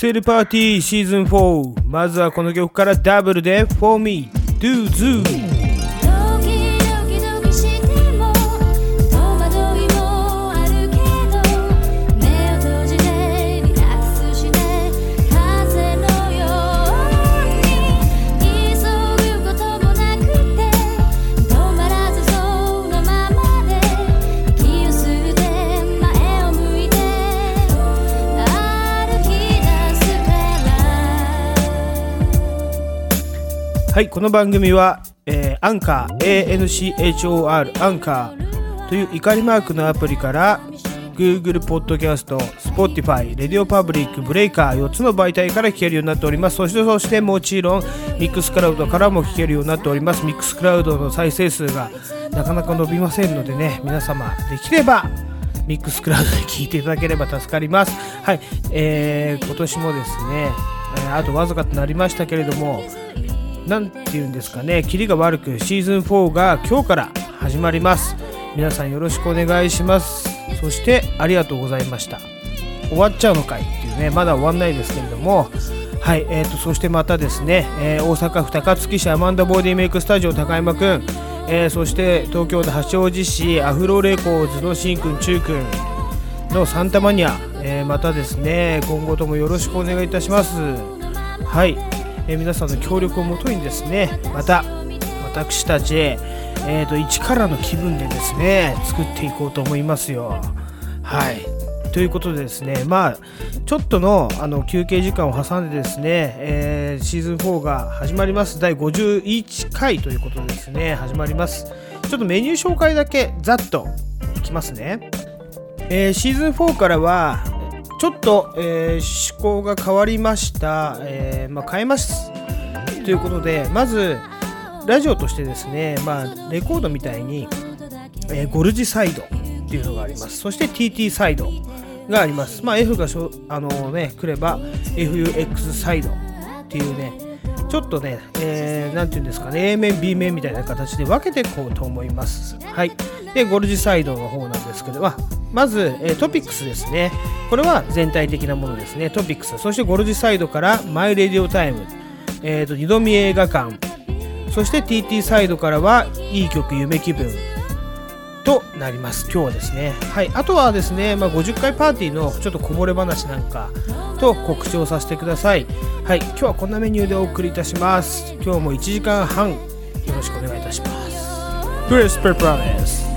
セルパーティーシーズン4まずはこの曲からダブルで For Me Do Zoo はいこの番組は、えーアンカー ANCHOR アンカーという怒りマークのアプリから Google ポッドキャスト Spotify、レディオパブリック、ブレイカー4つの媒体から聞けるようになっております。そしてそしてもちろんミックスクラウドからも聞けるようになっております。ミックスクラウドの再生数がなかなか伸びませんのでね皆様できればミックスクラウドで聞いていただければ助かります。はい、えー今年もですね、えあとわずかとなりましたけれどもなんていうんですかね、キリが悪くシーズン4が今日から始まります。皆さんよろしくお願いします。そしてありがとうございました。終わっちゃうのかいっていうね、まだ終わんないですけれども、はい、えーと、そしてまたですね、えー大阪府高槻市アマンダボディメイクスタジオ高山くん、えーそして東京の八王子市アフロレコーズのしんくん、ちゅうくんのサンタマニア、えーまたですね、今後ともよろしくお願いいたします。はい、え皆さんの協力をもとにですねまた私たち、えー、と一からの気分でですね作っていこうと思いますよ。はい。ということでですねまあちょっとのあの休憩時間を挟んでですね、えーシーズン4が始まります。第51回ということでですね始まります。ちょっとメニュー紹介だけざっといきますね。えーシーズン4からはちょっと、えー思考が変わりました、えーまあ、変えます。ということでまずラジオとしてですね、まあ、レコードみたいに、えーゴルジサイドっていうのがあります。そして TT サイドがあります、まあ、F がしょあの、ね、来れば FUX サイドっていうねちょっとね、えー、なんていうんですかね A 面 B 面みたいな形で分けていこうと思います。はい。でゴルジサイドの方なんですけど、まあ、まず、えトピックスですね。これは全体的なものですね。トピックス。そしてゴルジサイドからマイレディオタイム、えー、と二度見映画館。そして TT サイドからはいい曲夢気分。となります。今日はですねはい。あとはですね、まあ、50回パーティーのちょっとこぼれ話なんかと告知をさせてください。はい。今日はこんなメニューでお送りいたします。今日も1時間半よろしくお願いいたします。クリス・ペプラです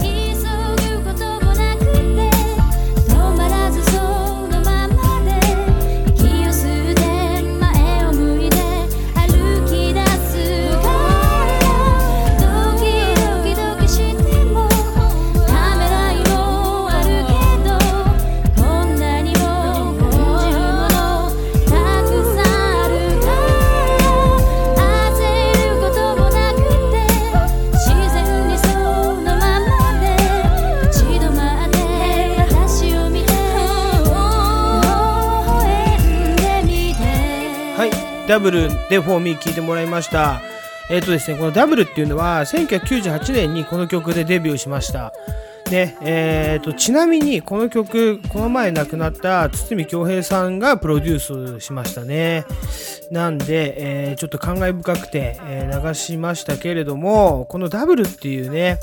ダブルでフォーミー聞いてもらいました。えっ、とですね、このダブルっていうのは1998年にこの曲でデビューしました。ね、えー、とちなみにこの曲この前亡くなった堤恭平さんがプロデュースしましたねなんで、えーちょっと感慨深くて、え流しましたけれどもこのダブルっていうね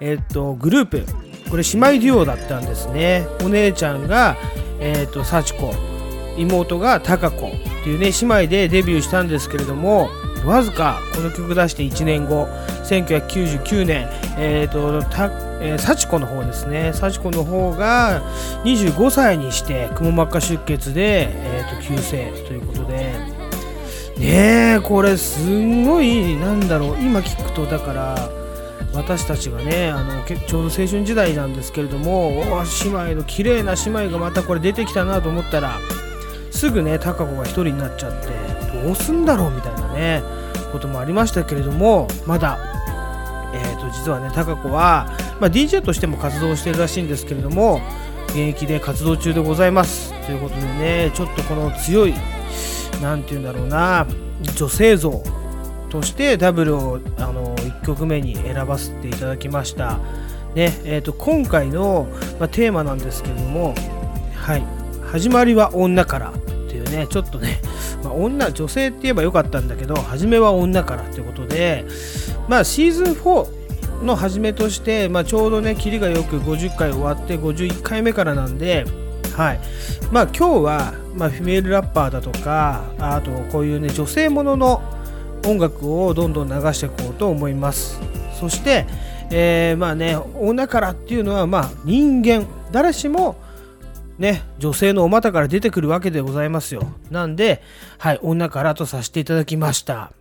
えっ、とグループこれ姉妹デュオだったんですねお姉ちゃんがえっ、と幸子妹が貴子っていうね姉妹でデビューしたんですけれどもわずかこの曲出して1年後1999年えっ、とたえー幸子の方ですね。幸子の方が25歳にしてくも膜下出血で、えー、と急逝ということで。ねえこれすんごいなんだろう今聞くとだから私たちがねあのちょうど青春時代なんですけれどもお姉妹の綺麗な姉妹がまたこれ出てきたなと思ったらすぐね貴子が一人になっちゃってどうすんだろうみたいなねこともありましたけれどもまだえー、と実はね貴子は、まあ、DJ としても活動してるらしいんですけれども現役で活動中でございます。ということでねちょっとこの強いなんて言うんだろうな女性像としてダブルをあの1曲目に選ばせていただきました、ねえー、と今回の、まあ、テーマなんですけれども「はい、始まりは女から」っていうねちょっとね、まあ、女女性って言えばよかったんだけど初めは女からってことでまあシーズン4の初めとして、まあ、ちょうどねキリがよく50回終わって51回目からなんではい。まあ今日は、まあ、フィメールラッパーだとかあとこういうね女性ものの音楽をどんどん流していこうと思います。そして、えーまあね女からっていうのはまあ人間誰しもね女性のお股から出てくるわけでございますよ。なんではい女からとさせていただきました。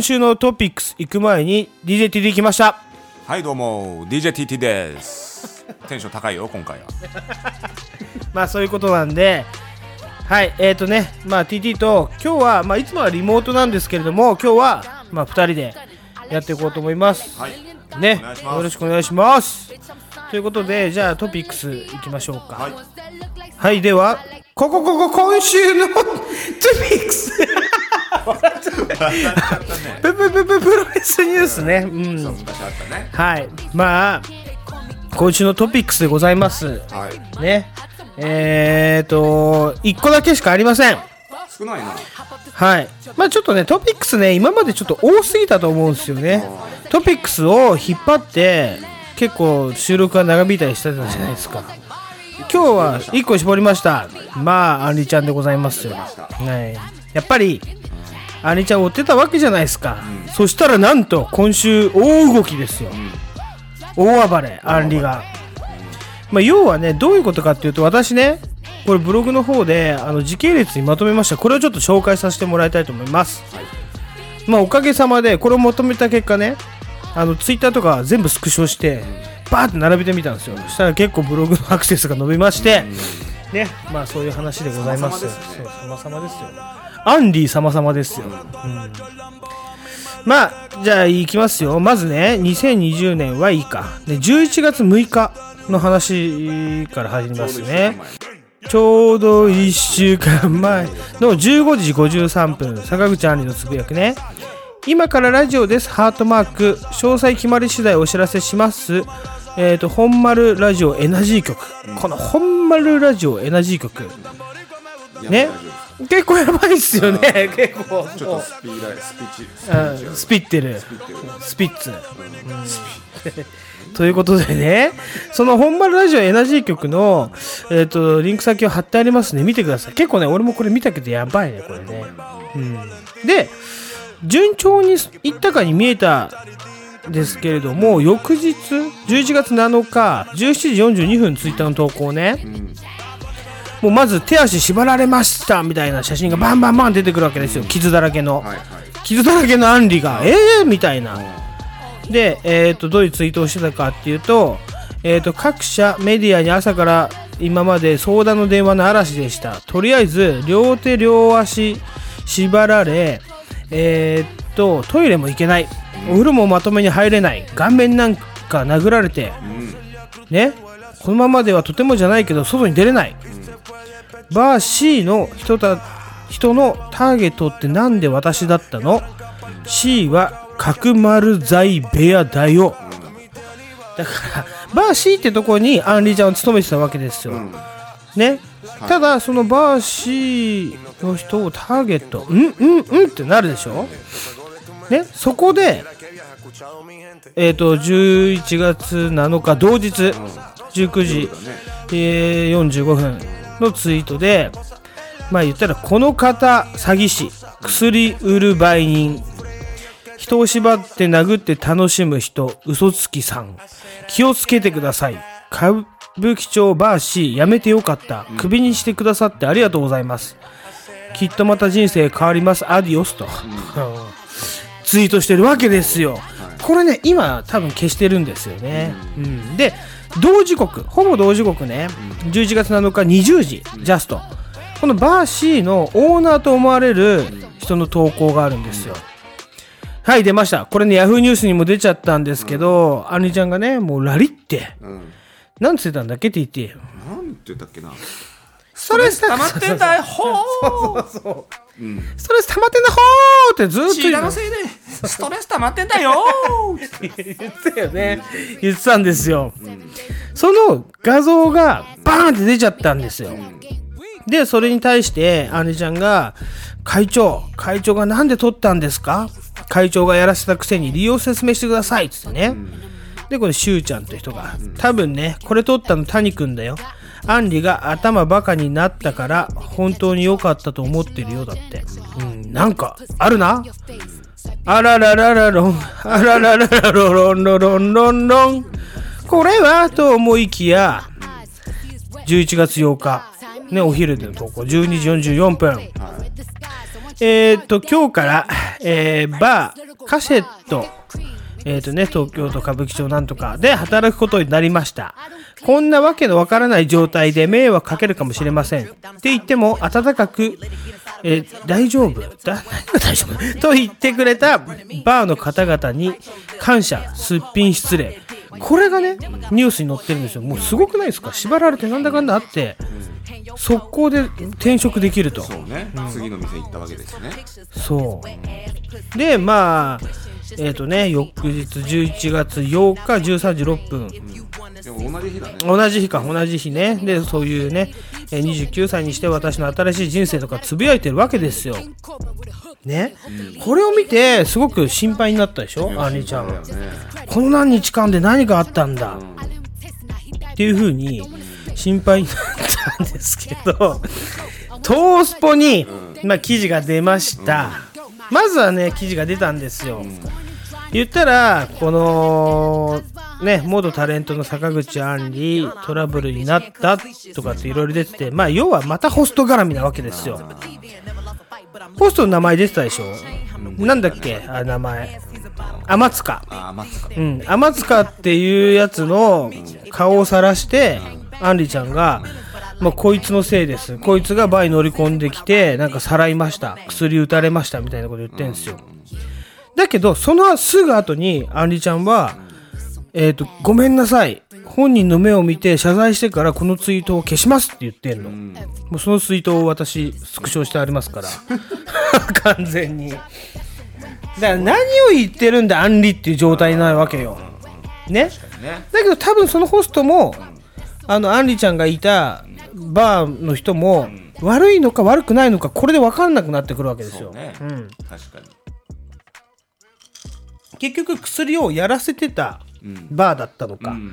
今週のトピックス行く前に DJTD 来ました。はいどうも。DJTT です。テンション高いよ今回は。まあそういうことなんで。はいえーとねまあ TT と今日はまあいつもはリモートなんですけれども今日はまあ2人でやっていこうと思います。はい。ねよろしくお願いします。ということでじゃあトピックスいきましょうか。はい。はい、ではここここ今週のトピックスプププププロレスニュースね。うん。昔あったねはい。まあ今週のトピックスでございます。はい。ね。えーと1個だけしかありません。少ないな。はい。まあちょっとねトピックスね今までちょっと多すぎたと思うんですよね。トピックスを引っ張って結構収録が長引いたりしてたじゃないですか。今日は1個絞りました。まあアンリちゃんでございますよ、はい、やっぱりアンリちゃん追ってたわけじゃないですか、そしたらなんと今週大動きですよ、大暴れアンリが、まあ、要はねどういうことかっていうと私ねこれブログの方であの時系列にまとめました。これをちょっと紹介させてもらいたいと思います、まあおかげさまでこれをまとめた結果ねあのツイッターとか全部スクショしてバーって並べてみたんですよ。そしたら結構ブログのアクセスが伸びまして、ね。まあそういう話でございます。様々ですね。そう様々ですよアンリー様々ですよ、うん。まあじゃあいきますよ。まずね2020年はいいか。で11月6日の話から始めますね。ちょうど1週間前。の15時53分坂口杏里のつぶやくね。今からラジオです。ハートマーク。詳細決まり次第お知らせします。えっ、と本丸ラジオエナジー局、この本丸ラジオエナジー局。ね。結構やばいっすよね。結構。ちょっとスピーライスピーチスピうんスピってる。スピッツ、うんということでねその本丸ラジオエナジー局の、えー、とリンク先を貼ってありますね。見てください。結構ね俺もこれ見たけどやばいねこれね、うん、で順調にいったかに見えたですけれども翌日11月7日17時42分ツイッターの投稿ね、もうまず手足縛られましたみたいな写真がバンバンバン出てくるわけですよ。傷だらけの、はいはい。傷だらけのアンリが、えーみたいな。で、えー、とどういうツイートをしてたかっていうと,、えー、と各社メディアに朝から今まで相談の電話の嵐でした。とりあえず両手両足縛られ、えー、とトイレも行けない。お風呂もまとめに入れない。顔面なんか殴られて、ね。このままではとてもじゃないけど外に出れない、バー C の人た人のターゲットってなんで私だったの ?C は角丸財部屋だよ。だから、バー C ってとこにアンリちゃんを務めてたわけですよ。ね？ただ、そのバー C の人をターゲット、うんうんうんってなるでしょ？ね？そこで、えっ、と、11月7日同日、19時、えー45分のツイートで、まあ言ったら、この方、詐欺師、薬売る売人、人を縛って殴って楽しむ人、嘘つきさん、気をつけてください。か部機長バーシーやめてよかった。クビにしてくださってありがとうございます。きっとまた人生変わります。アディオスと。ツイートしてるわけですよ。これね、今多分消してるんですよね。うん、で、同時刻、ほぼ同時刻ね、11月7日20時、ジャスト。このバーシーのオーナーと思われる人の投稿があるんですよ。はい、出ました。これね、ヤフーニュースにも出ちゃったんですけど、アニちゃんがね、もうラリって、うん。なんつってたんだっけって言って、なんて言ったっけなストレス溜まってんだよほーストレス溜まってんだほーってずーっと言うのせいでストレス溜まってんだよ 言ってたよね。言ってたんですよ。その画像がバーンって出ちゃったんですよ。で、それに対して、アニちゃんが、会長、会長がなんで撮ったんですか？会長がやらせたくせに理由を説明してくださいっつってね。で、これ、しゅうちゃんという人が、多分ね、これ撮ったの谷くんだよ。アンリが頭バカになったから、本当に良かったと思ってるよ、だって。うん、なんか、あるなあららららろん、あららららろろんろろんろんろん。これはと思いきや、11月8日、ね、お昼での投稿、12時44分。えーっと、今日から、えーバー、カセット、えーとね、東京都歌舞伎町なんとかで働くことになりました。こんなわけのわからない状態で迷惑かけるかもしれません。って言っても、温かく、え大丈夫？だ 大丈夫？と言ってくれたバーの方々に感謝、すっぴん失礼。これがね、ニュースに載ってるんですよ。もうすごくないですか？縛られてなんだかんだあって、速攻で転職できると。そうね次の店行ったわけですねそう。で、まあ、えっ、とね、翌日11月8日13時6分。でも同じ日だね同じ日か、同じ日ね。で、そういうね、えー29歳にして私の新しい人生とかつぶやいてるわけですよ。ね。これを見て、すごく心配になったでしょ、アンリちゃん。だよねこの何日間で何があったんだ、っていうふうに心配になったんですけど、トースポに、まあ、記事が出ました。まずはね、記事が出たんですよ。言ったら、この、ね、元タレントの坂口杏里、トラブルになったとかっていろいろ出てて、まあ、要はまたホスト絡みなわけですよ。ホストの名前出てたでしょなんだっけあ、名前。天塚。うん、天塚っていうやつの顔を晒して、アンリちゃんが、まあ、こいつのせいです。こいつがバーに乗り込んできて、なんかさらいました。薬打たれました。みたいなこと言ってんですよ。だけど、そのすぐ後に、アンリちゃんは、えっ、と、ごめんなさい。本人の目を見て謝罪してからこのツイートを消しますって言ってんの。もうそのツイートを私、スクショしてありますから。完全に。だから何を言ってるんだ、アンリっていう状態になるわけよ。ね？ねだけど多分そのホストも、あの、アンリちゃんがいたバーの人も、悪いのか悪くないのか、これで分かんなくなってくるわけですよ。そうねうん、確かに結局薬をやらせてたうん。バーだったのか。うん。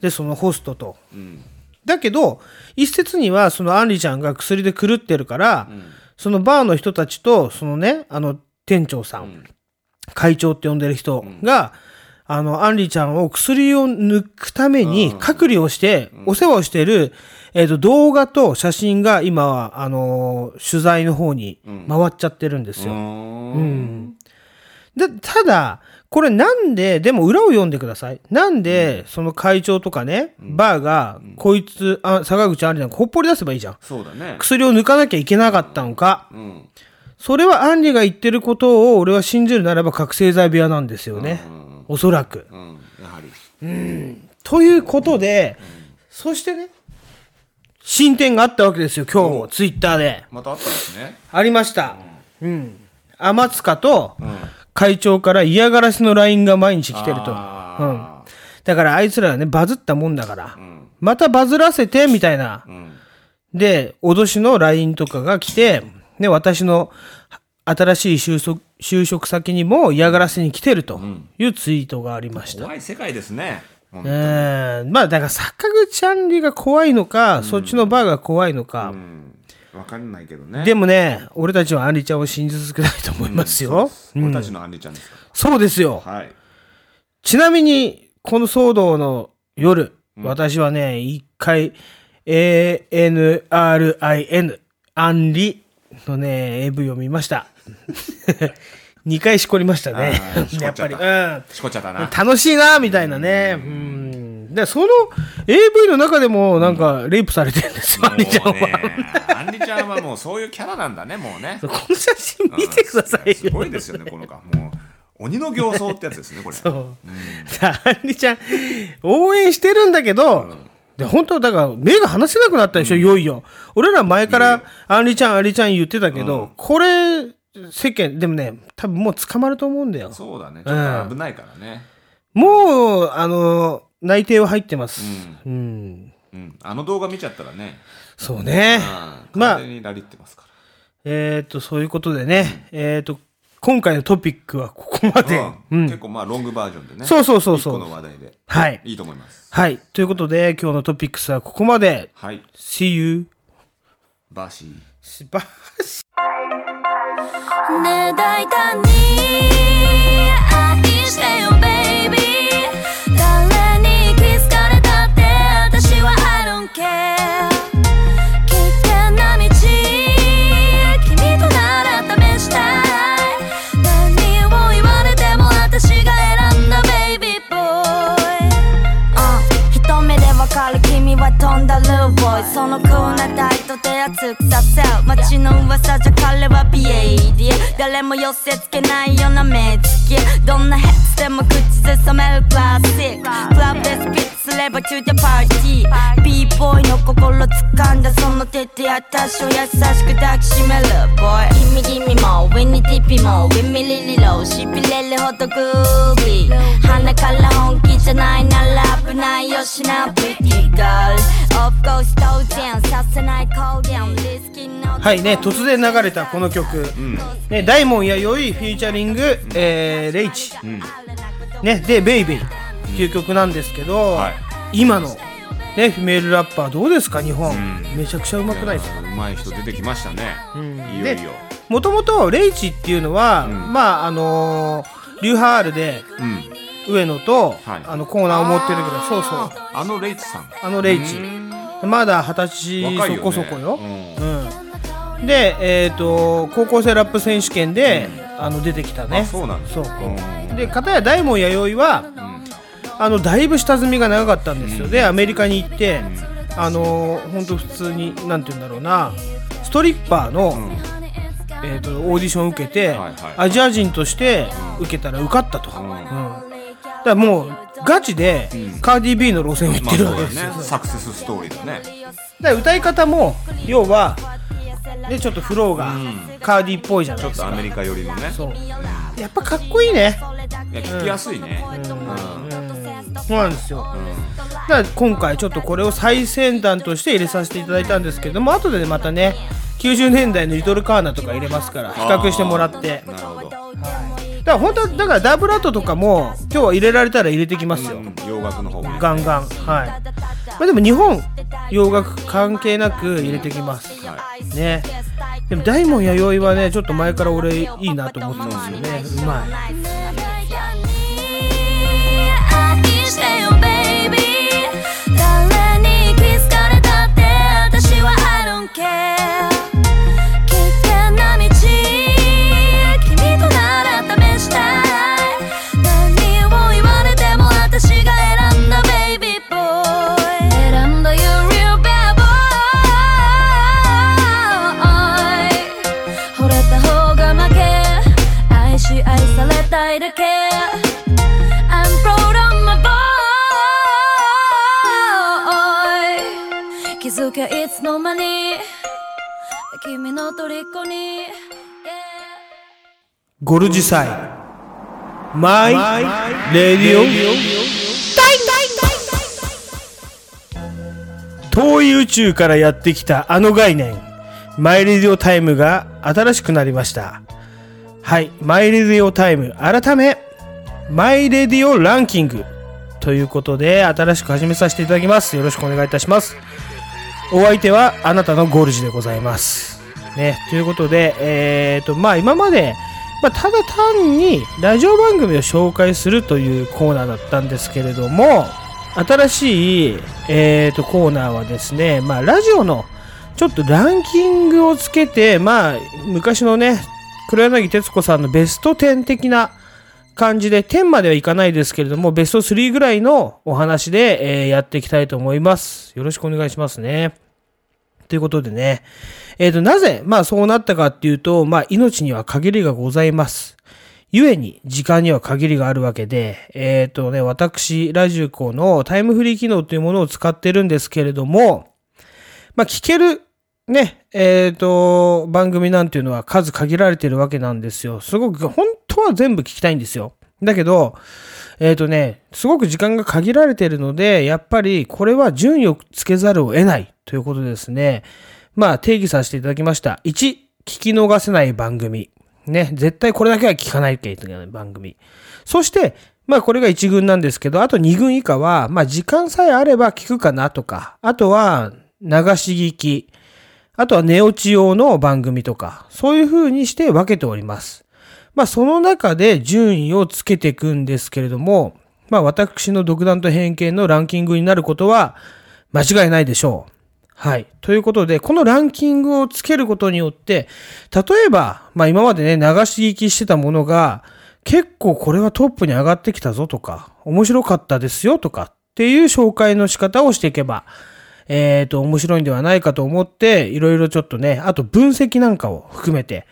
で、そのホストと。うん。だけど、一説には、そのアンリちゃんが薬で狂ってるから、そのバーの人たちと、そのね、あの、店長さん、会長って呼んでる人が、あの、アンリちゃんを薬を抜くために隔離をして、お世話をしている、えっ、と、動画と写真が今は、あのー取材の方に回っちゃってるんですよ。ううん。ん。で、ただ、これなんで、でも裏を読んでください。なんで、その会長とかね、バーが、こいつ、あ、坂口あんりなんかほっぽり出せばいいじゃん。そうだね薬を抜かなきゃいけなかったのか。うんそれはアンリが言ってることを俺は信じるならば覚醒剤部屋なんですよね。おそらく。うんやはりということで、そしてね、進展があったわけですよ、今日も、ツイッターで。またあったんですねありました。うん。天塚と会長から嫌がらせの LINE が毎日来てると。うん。あだからあいつらはね、バズったもんだから、またバズらせて、みたいな。うんで、脅しの LINE とかが来て、ね、私の新しい就職就職先にも嫌がらせに来てるというツイートがありました。怖い世界ですねえーまあだから坂口あんりが怖いのか、そっちのバーが怖いのか。うんわかんないけどねでもね、俺たちはあんりちゃんを信じ続けたいと思いますよ。俺たちのアンリちゃんですかそうですよ。はいちなみに、この騒動の夜、私はね、一回、ANRIN、アンリのね、AV を見ました。二回しこりましたねやっぱり。しこっちゃったな楽しいな、みたいなね。うん。で、その AV の中でも、なんか、レイプされてるんですよ、アンリちゃんは。アンリちゃんはもうそういうキャラなんだねもうね。この写真見てくださいすごいですよねこの子もう鬼の形相ってやつですねこれ。そう。さあ、アンリちゃん、応援してるんだけど、で、本当だから、目が離せなくなったでしょ、いよいよ。俺ら前から、アンリちゃん、アンリちゃん言ってたけど、これ、世間、でもね、多分もう捕まると思うんだよ。そうだね。ちょっと危ないからね。もう、あの、内定は入ってます。うん。うん。あの動画見ちゃったらね。そうね。うん。まあ。完全にラリってますから。えっ、と、そういうことでね、えっ、と、今回のトピックはここまで。結構まあロングバージョンでね。そうそうそうそう。一個の話題で。はい。いいと思います。はい。ということで、今日のトピックスはここまで。はい。See you. バーシー。しば ねえ大胆には飛んだルーボー。イそのクールな態度で熱くさせ。街の噂じゃ彼は BAD 誰も寄せつけないような目つき。どんなヘッズでも口ずさめるクラシック。クラブでスピッツすれば to the party b ボーイの心掴んだその手で私を優しく抱きしめる boy 君君も上にティピも上ミリリローしびれるほどグービー。鼻から本気じゃないなら危ないよ。しな pretty girl of course 当然させない公言リスキーのはいね、突然流れたこの曲。ね、大門やよいフィーチャリング、えー、レイチ。ね、で、ベイベイっていう曲なんですけど、はい。今の、ね、フィメールラッパーどうですか、日本。めちゃくちゃうまくないですか？うまい人出てきましたね。いよいよ。もともとレイチっていうのは、ん。まあ、あのーリューハールで、うん。上野と、はい。あのコーナーを持ってるけど、そうそう。あのレイツさん。あのレイチ。まだ二十歳そこそこよ。うん。うん。で、えっ、と、高校生ラップ選手権で、あの、出てきたね。あそうなんだ。そう。うん。で、片や大門弥生は、あの、だいぶ下積みが長かったんですよ。で、アメリカに行って、あの、本当普通に、なんて言うんだろうな、ストリッパーの、えー、とオーディション受けて、はいはい。アジア人として受けたら受かったと、うん。だからもうガチでカーディ・ビーの路線を行ってるわけですよ、ね。サクセスストーリーだね。だ歌い方も要はでちょっとフローがカーディっぽいじゃないですか。ちょっとアメリカ寄りのね。そう。やっぱかっこいいね。いや聞きやすいね。うん。そうなんですよ。だから今回ちょっとこれを最先端として入れさせていただいたんですけども後でまたね90年代のリトルカーナとか入れますから比較してもらって。なるほど。だから本当はだからダブルアートとかも今日は入れられたら入れてきますよ、うん洋楽の方ガンガン。はい、まあ、でも日本洋楽関係なく入れてきます。はね。でも大門弥生はねちょっと前から俺いいなと思ってたんですよね。うまい誰に気づかれたって私は I don't care の虜に、yeah ゴルジサイマイレディオ遠い宇宙からやってきたあの概念マイレディオタイムが新しくなりましたはいマイレディオタイム改めマイレディオランキングということで新しく始めさせていただきますよろしくお願いいたしますお相手はあなたのゴールジでございます。ね、ということで、えーと、まあ今まで、まあ、ただ単にラジオ番組を紹介するというコーナーだったんですけれども、新しい、えー、とコーナーはですね、まあ、ラジオのちょっとランキングをつけて、まあ、昔のね、黒柳徹子さんのベスト10的な感じで、10まではいかないですけれども、ベスト3ぐらいのお話で、えーやっていきたいと思います。よろしくお願いしますね。ということでね、えっ、と、なぜ、まあそうなったかっていうと、まあ命には限りがございます。故に時間には限りがあるわけで、えっ、とね、私、ラジコのタイムフリー機能というものを使ってるんですけれども、まあ聞ける、ね、えっ、と、番組なんていうのは数限られてるわけなんですよ。すごく、本当は全部聞きたいんですよ。だけど、えっ、とね、すごく時間が限られてるので、やっぱりこれは順位をつけざるを得ないということでですね。まあ定義させていただきました。1、聞き逃せない番組。ね、絶対これだけは聞かないといけない番組。そして、まあこれが1軍なんですけど、あと2軍以下は、まあ時間さえあれば聞くかなとか、あとは流し聞き、あとは寝落ち用の番組とか、そういう風にして分けております。まあその中で順位をつけていくんですけれども、まあ私の独断と偏見のランキングになることは間違いないでしょう。はい。ということで、このランキングをつけることによって、例えば、まあ今までね、流し聞きしてたものが、結構これはトップに上がってきたぞとか、面白かったですよとかっていう紹介の仕方をしていけば、えっ、と、面白いんではないかと思って、いろいろちょっとね、あと分析なんかを含めて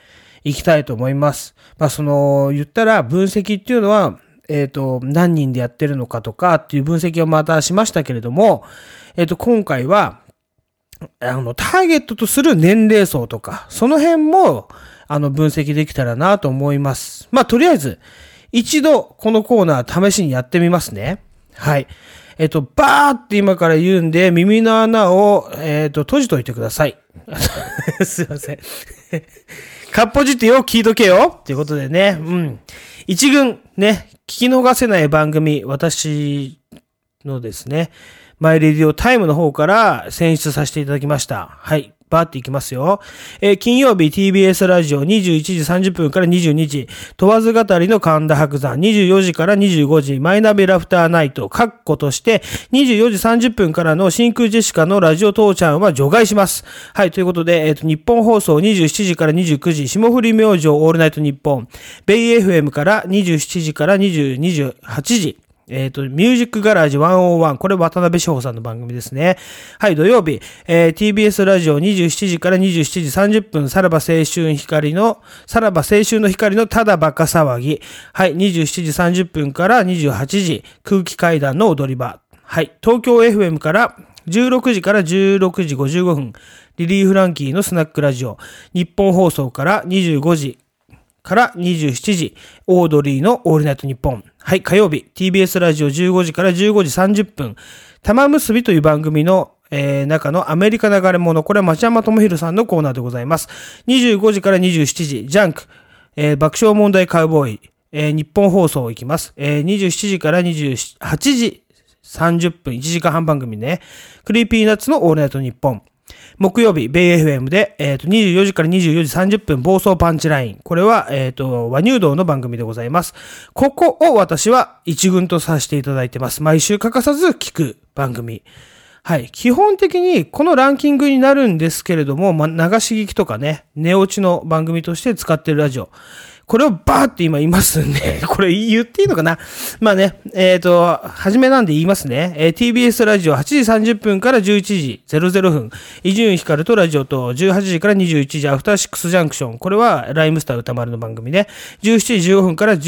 いきたいと思います。まあその、言ったら分析っていうのは、えっ、と、何人でやってるのかとかっていう分析をまたしましたけれども、えっ、と、今回は、あの、ターゲットとする年齢層とか、その辺も、あの、分析できたらなと思います。まあ、とりあえず、一度、このコーナー試しにやってみますね。はい。えっと、バーって今から言うんで、耳の穴を、えっと、閉じといてください。すいません。かっぽじってよ、聞いとけよっていうことでね、うん。一軍、ね、聞き逃せない番組、私のですね、マイレディオタイムの方から選出させていただきました。はい。バーっていきますよ。えー金曜日 TBS ラジオ21時30分から22時、問わず語りの神田伯山24時から25時、マイナビラフターナイト、カッコとして24時30分からの真空ジェシカのラジオ父ちゃんは除外します。はい。ということで、えっ、と、日本放送27時から29時、霜降り明星オールナイトニッポン、ベイ FM から27時から20 28時、えっ、と、ミュージックガラージ101。これ渡辺翔さんの番組ですね。はい、土曜日、えー TBS ラジオ27時から27時30分、さらば青春光の、さらば青春の光のただバカ騒ぎ。はい、27時30分から28時、空気階段の踊り場。はい、東京 FM から16時から16時55分、リリー・フランキーのスナックラジオ。日本放送から25時から27時、オードリーのオールナイトニッポン。はい、火曜日、TBS ラジオ15時から15時30分、玉結びという番組の、えー中のアメリカ流れ物、これは町山智博さんのコーナーでございます。25時から27時、ジャンク、えー爆笑問題カウボーイ、えー日本放送行きます。えー27時から28時30分、1時間半番組ね。クリーピーナッツのオールナイトニッポン。木曜日、ベイ FM で、えっ、と、24時から24時30分、暴走パンチライン。これは、えっ、と、輪入道の番組でございます。ここを私は一軍とさせていただいてます。毎週欠かさず聞く番組。はい。基本的にこのランキングになるんですけれども、ま、流し聞きとかね、寝落ちの番組として使ってるラジオ。これをバーって今言いますんで、これ言っていいのかな？まあね、えっ、と、初めなんで言いますね。えー TBS ラジオ8時30分から11時00分、伊集院光とラジオと18時から21時アフターシックスジャンクション。これはライムスター歌丸の番組ね。17時15分から17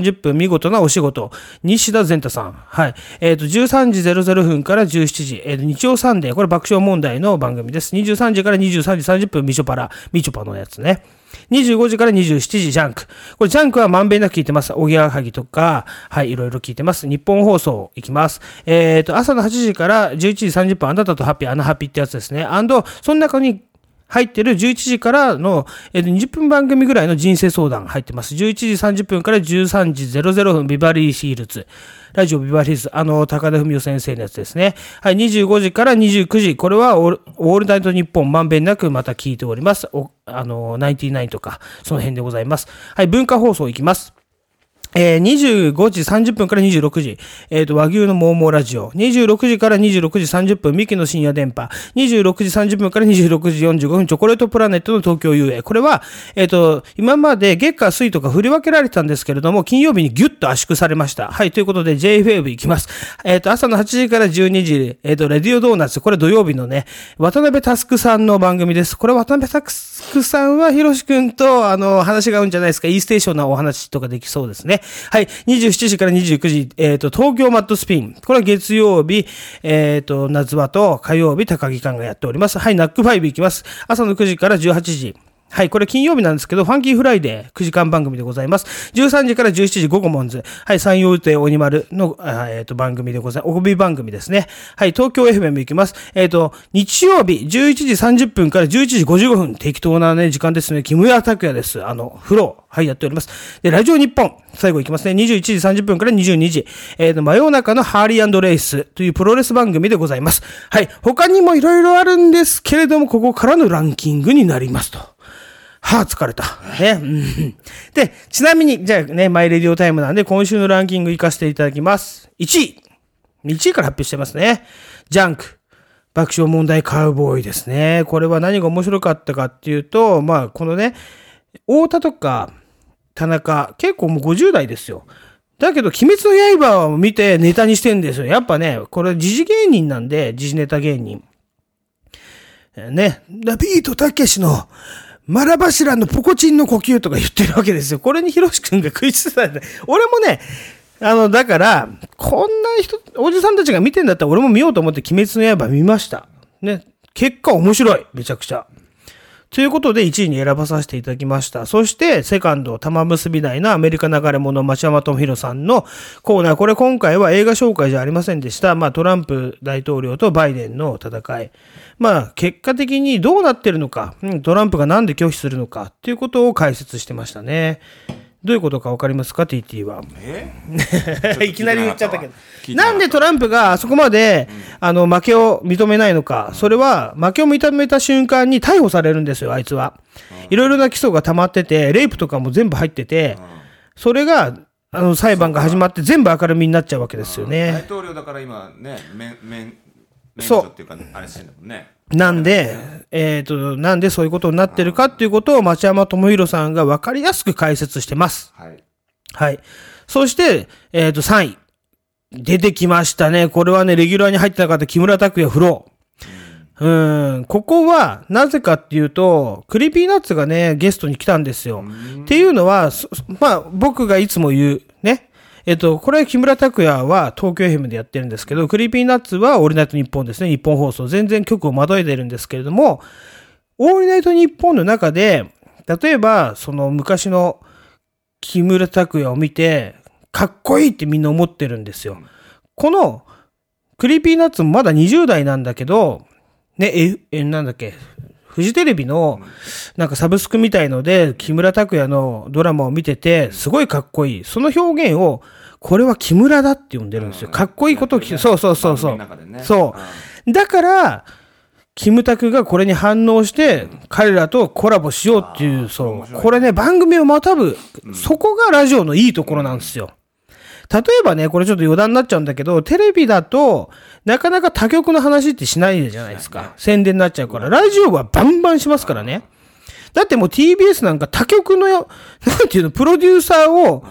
時30分、見事なお仕事。西田善太さん。はい。えっ、と、13時00分から17時、えーと日曜サンデー。これ爆笑問題の番組です。23時から23時30分、みちょぱら、みちょぱのやつね。25時から27時ジャンク。これジャンクはまんべんなく聞いてます。おぎやはぎとか、はい、いろいろ聞いてます。ニッポン放送行きます。えっ、と、朝の8時から11時30分、あなたとハッピー、アナハッピーってやつですね。 and、その中に入ってる11時からの、えー20分番組ぐらいの人生相談入ってます。11時30分から13時00分、ビバリーヒールズ。ラジオビバリーズ、あの、高田文夫先生のやつですね。はい、25時から29時。これはオール、オールナイトニッポンまんべんなくまた聞いております。おあの、99とか、その辺でございます。はい、文化放送いきます。えー、25時30分から26時、えっ、と、和牛のモーモーラジオ。26時から26時30分、ミキの深夜電波。26時30分から26時45分、チョコレートプラネットの東京遊泳。これは、えっ、と、今まで月火水とか振り分けられてたんですけれども、金曜日にギュッと圧縮されました。はい、ということで JFAV 行きます。えっ、と、朝の8時から12時、えっ、と、レディオドーナツ。これ土曜日のね、渡辺タスクさんの番組です。これ渡辺タスクさんは、ひろしくんと、あの、話が合うんじゃないですか。E ステーションなお話とかできそうですね。はい。27時から29時、えっ、と、東京 M.A.A.D SPIN。これは月曜日、えっ、と、夏場と火曜日、高木完がやっております。はい。ナックファイブ行きます。朝の9時から18時。はい、これ金曜日なんですけど、ファンキーフライデー9時間番組でございます。13時から17時ゴゴモンズ。はい、三遊亭鬼丸の、えっ、と、番組でございます。帯番組ですね。はい、東京 FM 行きます。えっ、と、日曜日11時30分から11時55分。適当なね、時間ですね。木村拓哉です。あの、フロー。はい、やっております。で、ラジオ日本。最後行きますね。21時30分から22時。えっ、と、真夜中のハーリーレイスというプロレス番組でございます。はい、他にもいろいろあるんですけれども、ここからのランキングになりますと。はあ、疲れた。ね。で、ちなみに、じゃあね、マイレディオタイムなんで、今週のランキング行かせていただきます。1位。1位から発表してますね。ジャンク。爆笑問題カウボーイですね。これは何が面白かったかっていうと、まあ、このね、太田とか田中、結構もう50代ですよ。だけど、鬼滅の刃を見てネタにしてんですよ。やっぱね、これ時事芸人なんで、時事ネタ芸人。ね、ラビートたけしの、マラ柱のポコチンの呼吸とか言ってるわけですよ。これにヒロシ君が食いついたんで、俺もね、あの、だから、こんな人、おじさんたちが見てんだったら俺も見ようと思って鬼滅の刃見ました。ね。結果面白い。めちゃくちゃ。ということで1位に選ばさせていただきました。そして、セカンド、玉結び台のアメリカ流れ者、町山智博さんのコーナー。これ今回は映画紹介じゃありませんでした。まあ、トランプ大統領とバイデンの戦い。まあ、結果的にどうなってるのか、トランプがなんで拒否するのかっていうことを解説してましたね。どういうことかわかりますか ?TT は。え？いきなり言っちゃったけどなんでトランプがあそこまで、あの、負けを認めないのか。それは、負けを認めた瞬間に逮捕されるんですよ、あいつは。いろいろな基礎が溜まってて、レイプとかも全部入ってて、それが、あの、裁判が始まって全部明るみになっちゃうわけですよ大ね。統領だから今ね、免免免除っていうかあれしてんだもんね。なんで、えっ、と、なんでそういうことになってるかっていうことを町山智博さんが分かりやすく解説してます。はい。はい。そして、えっ、と、3位。出てきましたね。これはね、レギュラーに入ってなかった木村拓哉フロー。うん、ここは、なぜかっていうと、クリーピーナッツがね、ゲストに来たんですよ。っていうのは、そまあ、僕がいつも言う、ね。えっと、これ、木村拓哉は東京 FM でやってるんですけど、クリーピーナッツはオールナイトニッポンですね。ニッポン放送。全然局をまたいでるんですけれども、オールナイトニッポンの中で、例えば、その昔の木村拓哉を見て、かっこいいってみんな思ってるんですよ。この、クリーピーナッツもまだ20代なんだけど、ね、え、え、なんだっけ、フジテレビの、なんかサブスクみたいので、木村拓哉のドラマを見てて、すごいかっこいい。その表現を、これは木村だって呼んでるんですよ。かっこいいことを聞そうそうそうそう。そう。だから、キムタクがこれに反応して、彼らとコラボしようっていう、そう。これね、番組をまたぶ、そこがラジオのいいところなんですよ。例えばね、これちょっと余談になっちゃうんだけど、テレビだと、なかなか他局の話ってしないじゃないですか。宣伝になっちゃうから。ラジオはバンバンしますからね。だってもう TBS なんか他局のよ、なんていうの、プロデューサーを、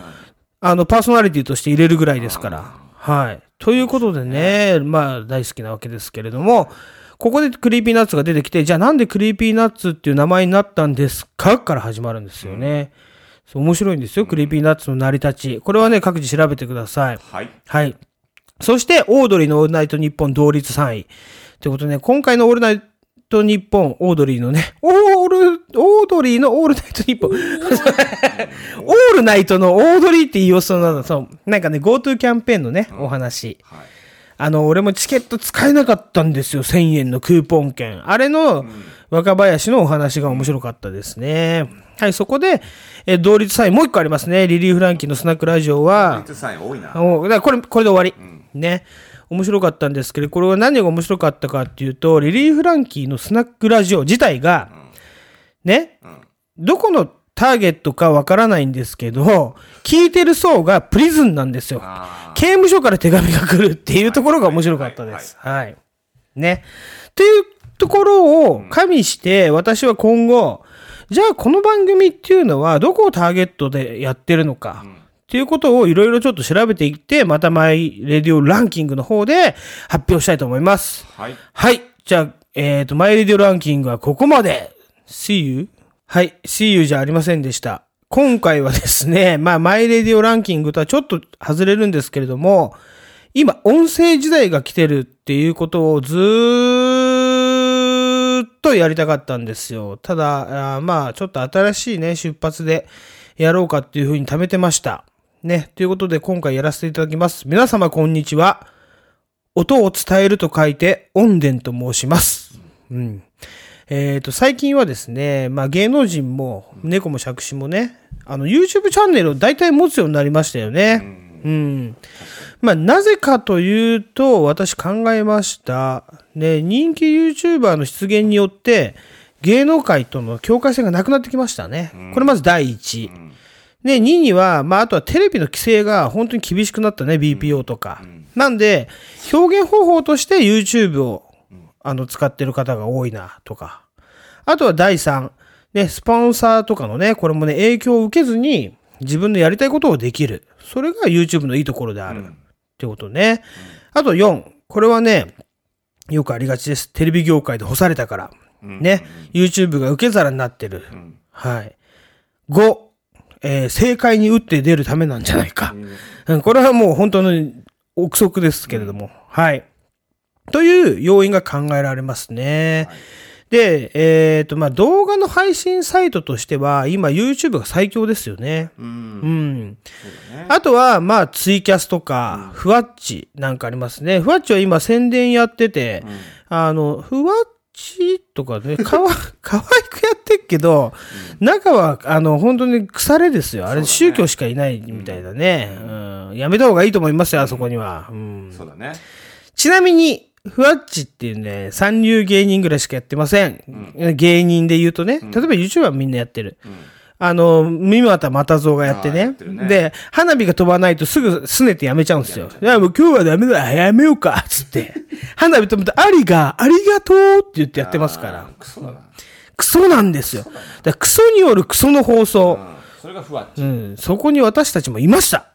あの、パーソナリティとして入れるぐらいですから。はい。ということでね、まあ、大好きなわけですけれども、ここでクリーピーナッツが出てきて、じゃあなんでクリーピーナッツっていう名前になったんですか？から始まるんですよね。そう面白いんですよ、クリーピーナッツの成り立ち。これはね、各自調べてください。はい。はい。そして、オードリーのオールナイトニッポン同率3位。ということでね、今回のオールナイトニッポン、オードリーのね、オール、オードリーのオールナイトニッポン。オールナイトのオードリーって言いようそうなの。そう。なんかね、GoTo キャンペーンのね、お話。はい。あの、俺もチケット使えなかったんですよ。1000円のクーポン券。あれの若林のお話が面白かったですね。はい、そこで、えー同率3位、もう一個ありますね。リリー・フランキーのスナックラジオは、率3位多いな。おだこれ、これで終わり。ね。面白かったんですけど、これは何が面白かったかっていうと、リリー・フランキーのスナックラジオ自体が、ね、どこのターゲットかわからないんですけど、聞いてる層がプリズンなんですよ。あ刑務所から手紙が来るっていうところが面白かったです。はい。ね。というところを加味して、私は今後、じゃあこの番組っていうのはどこをターゲットでやってるのか。っていうことをいろいろちょっと調べていって、またマイレディオランキングの方で発表したいと思います。ーはい。はい。じゃあ、えっ、と、マイレディオランキングはここまで。See you? はい。See you じゃありませんでした。今回はですね、まあ、マイレディオランキングとはちょっと外れるんですけれども、今、音声時代が来てるっていうことをずーっとやりたかったんですよ。ただ、あまあ、ちょっと新しいね、出発でやろうかっていうふうに貯めてました。ね。ということで、今回やらせていただきます。皆様、こんにちは。音を伝えると書いて音伝と申します。うん。えっ、と、最近はですね、まあ芸能人も猫も杓子もね、あの YouTube チャンネルを大体持つようになりましたよね。うん。まあなぜかというと、私考えました。ね、人気 YouTuber の出現によって、芸能界との境界線がなくなってきましたね。これまず第一。で、2位には、まあ、あとはテレビの規制が本当に厳しくなったね、BPO とか。なんで、表現方法として YouTube を、あの、使ってる方が多いな、とか。あとは第3、ね、スポンサーとかのね、これもね、影響を受けずに、自分のやりたいことをできる。それが YouTube のいいところである。ってことね。あと4、これはね、よくありがちです。テレビ業界で干されたから。ね、YouTube が受け皿になってる。はい。5、えー正解に打って出るためなんじゃないか。うんこれはもう本当の憶測ですけれども。はい。という要因が考えられますね。で、えっ、と、まあ、動画の配信サイトとしては、今 YouTube が最強ですよね。うん。うん。ね。あとは、まあ、ツイキャスとか、ふわっちなんかありますね。ふわっちは今宣伝やってて、あの、ふわっちとかね、かわ、可愛くやってっけど、中は、あの、本当に腐れですよ。あれ、宗教しかいないみたいだね。うん。やめた方がいいと思いますよ、あそこには。うん。そうだね。ちなみに、ふわっちっていうね、三流芸人ぐらいしかやってません。芸人で言うとね、例えば YouTube はみんなやってる。あの、三股又蔵がやってねってるねで、花火が飛ばないとすぐ拗ねてやめちゃうんですよ。いや、もう今日はダメだ、やめようか、つって。花火飛ぶと、ありが、ありがとうって言ってやってますから。クソだな。クソなんですよ。だクソによるクソの放送。うんそれがふわっち。うん、そこに私たちもいました。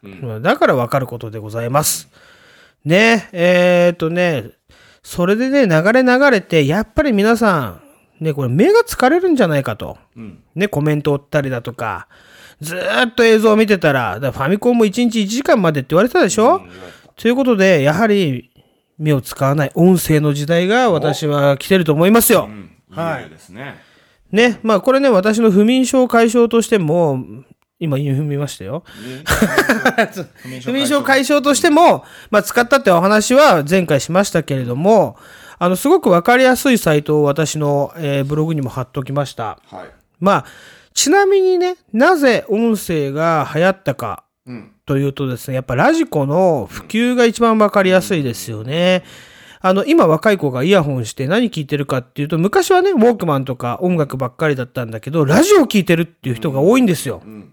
だからわかることでございます。ね、えー、っとね、それでね、流れ流れて、やっぱり皆さん、ね、これ目が疲れるんじゃないかと。うん。ね、コメントを追ったりだとか、ずーっと映像を見てたら、らファミコンも1日1時間までって言われてたでしょ、ということで、やはり目を使わない音声の時代が私は来てると思いますよ。うん。はいいすね。ね、まあこれね、私の不眠症解消としても、今踏みましたよ。不眠症解消としても、まあ、使ったってお話は前回しましたけれども、あの、すごくわかりやすいサイトを私の、えーブログにも貼っときました。はい。まあ、ちなみにね、なぜ音声が流行ったかうん。というとですね、やっぱラジコの普及が一番わかりやすいですよね。あの、今若い子がイヤホンして何聞いてるかっていうと、昔はね、ウォークマンとか音楽ばっかりだったんだけど、ラジオ聞いてるっていう人が多いんですよ。うん。うん。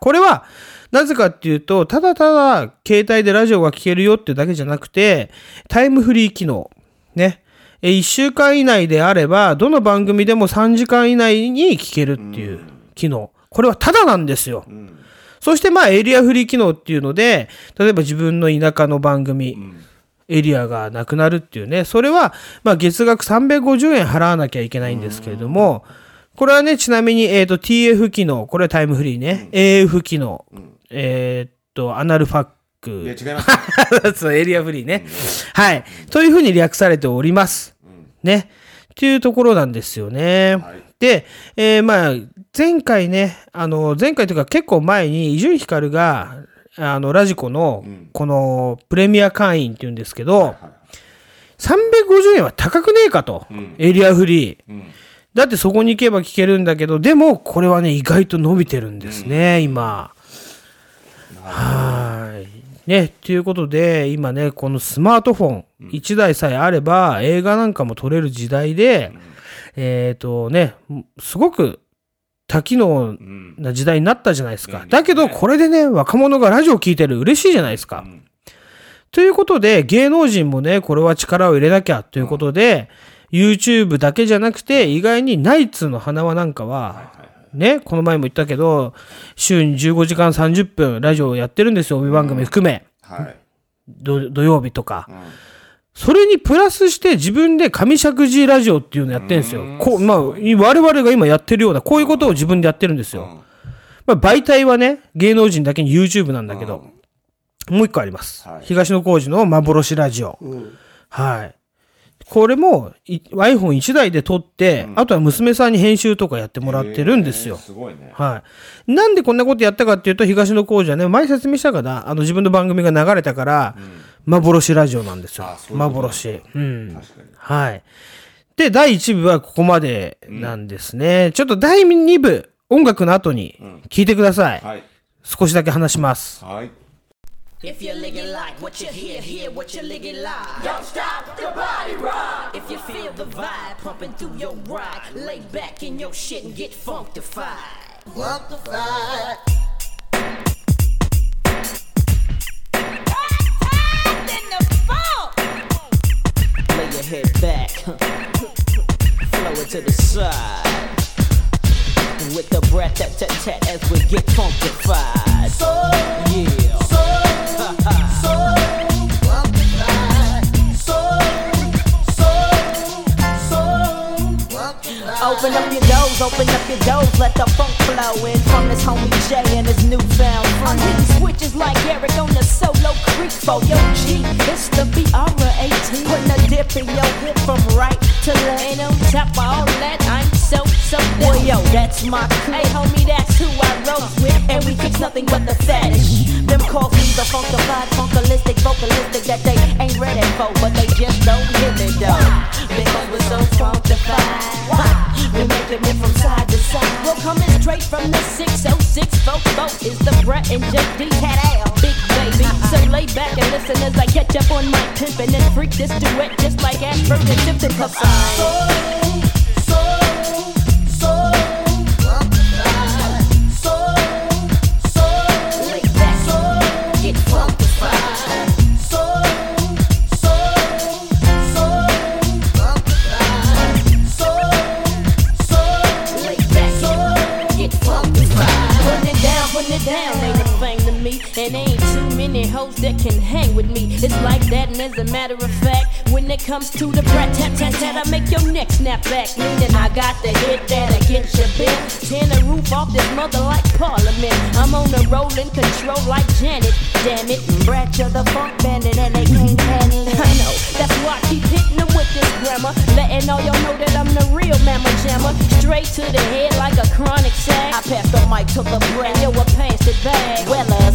これは、なぜかっていうと、ただただ携帯でラジオが聴けるよってだけじゃなくて、タイムフリー機能。ね。え、1週間以内であれば、どの番組でも3時間以内に聞けるっていう機能。これはただなんですよ。うん。そしてまあエリアフリー機能っていうので、例えば自分の田舎の番組、エリアがなくなるっていうね、それはまあ月額350円払わなきゃいけないんですけれども、これはね、ちなみに、えっ、と、TF 機能、これはタイムフリーね、AF 機能、えっ、と、アナルファッいや、ク、違います。そう、エリアフリーね。はい。というふうに略されております。ね。っていうところなんですよね。はいで、えーまあ、前回ね、あの、前回というか結構前に伊集院光が、あの、ラジコの、この、プレミア会員っていうんですけど、350円は高くねえかと。んエリアフリー。うん。だってそこに行けば聞けるんだけど、でも、これはね、意外と伸びてるんですね、今。はい。ね、ということで、今ね、このスマートフォン1台さえあれば、映画なんかも撮れる時代で、えっ、とね、すごく多機能んな時代になったじゃないですか。だけど、これでね、若者がラジオ聞いてる嬉しいじゃないですか。ということで、芸能人もね、これは力を入れなきゃということで、YouTube だけじゃなくて、意外にナイツの花輪なんかは、ね、この前も言ったけど、週に15時間30分ラジオをやってるんですよ、帯番組含め。はい。土土曜日とか。んそれにプラスして自分で上石寺ラジオっていうのやってるんですよ。こう、まあ、我々が今やってるような、こういうことを自分でやってるんですよ。まあ、媒体はね、芸能人だけに YouTube なんだけど、もう一個あります。はい東野幸治の幻ラジオ。はい。これもい iPhone1 台で撮って、あとは娘さんに編集とかやってもらってるんですよ。すごいね。はい。なんでこんなことやったかっていうと、東野幸治はね、前説明したかな、あの自分の番組が流れたから、幻ラジオなんですよういう幻。うん。確かに。はい。で、第1部はここまでなんですね。ちょっと第2部、音楽の後に聞いてください。はい。少しだけ話します。はい。If you're ligging like what you hear, hear what you're ligging like. Don't stop the body rock. If you feel the vibe pumping through your ride, lay back in your shit and get funkified. Funkified. Lay your head back, flow it to the side. With the breath tat tat tat as we get funkified. So, yeah. Open up your doors, open up your doors, let the funk flow in from this homie Jay and his newfound friend. I'm hitting switches like Eric on the solo creek for yo G. It's the Viara 18. Putting a dip in your hip from right to left. And on top of all that, I'm so, so Well, yo, that's my crew. Hey, homie, that's who I roll with. And we fix nothing but the fetish. Them calls me the funkified, funkalistic, vocalistic that they ain't ready for, but they just don't hear me though. Because we're so funkified. We're making it from side to side. We're coming straight from the 606 Fofo is the Brett and JD Cat Al. Big baby. So lay back and listen as I catch up on my pimpin' and freak this duet just like Ashford and Tipton. Cause I'm putting it down. baby me. And ain't too many hoes that can hang with me. It's like that, and as a matter of fact, when it comes to the brat tat tat tat, I make your neck snap back. Meaning I got the hit that against your bit. Tear the roof off this mother like Parliament. I'm on the rolling control like Janet. Damn it, brat, you're the funk bandit, and they can't handle it. I know, that's why I keep hitting them with this grammar. Letting all y'all know that I'm the real mamma jammer. Straight to the head like a chronic sack. I pass the mic to the brand, yo, a it bag. Well, uh,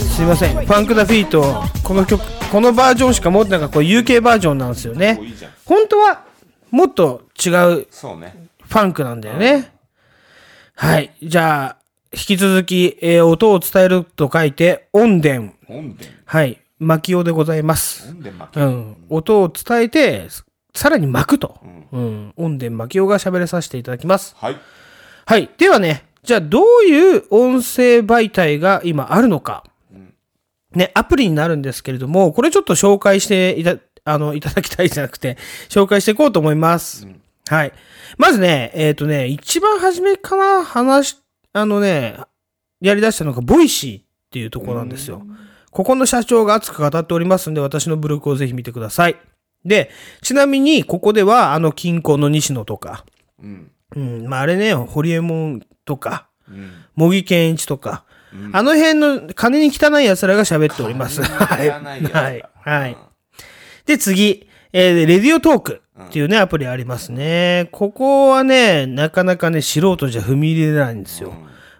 すいません。ファンクダフィート、この曲、このバージョンしか持ってなかった、これ UK バージョンなんですよね。本当は、もっと違う。ファンクなんだよね。はい。じゃあ、引き続き、えー音を伝えると書いて、音伝。音伝。はい。巻き音でございます。音。うん。音を伝えて、さらに巻くと。うん。音伝巻き音が喋らさせていただきます。はい。はい。ではね、じゃあどういう音声媒体が今あるのか。ね、アプリになるんですけれども、これちょっと紹介していた、あの、いただきたいじゃなくて、紹介していこうと思います。はい。まずね、えっ、とね、一番初めから話し、あのね、やり出したのが、ボイシーっていうところなんですよ。ここの社長が熱く語っておりますんで、私のブログをぜひ見てください。で、ちなみに、ここでは、あの、キンコンの西野とか、うん。うん、まあ、あれね、ホリエモンとか、うん。茂木健一とか、あの辺の金に汚い奴らが喋っております。はい。はい。はい。で、次、えーレディオトークっていうね、アプリありますね。ここはね、なかなかね、素人じゃ踏み入れないんですよ。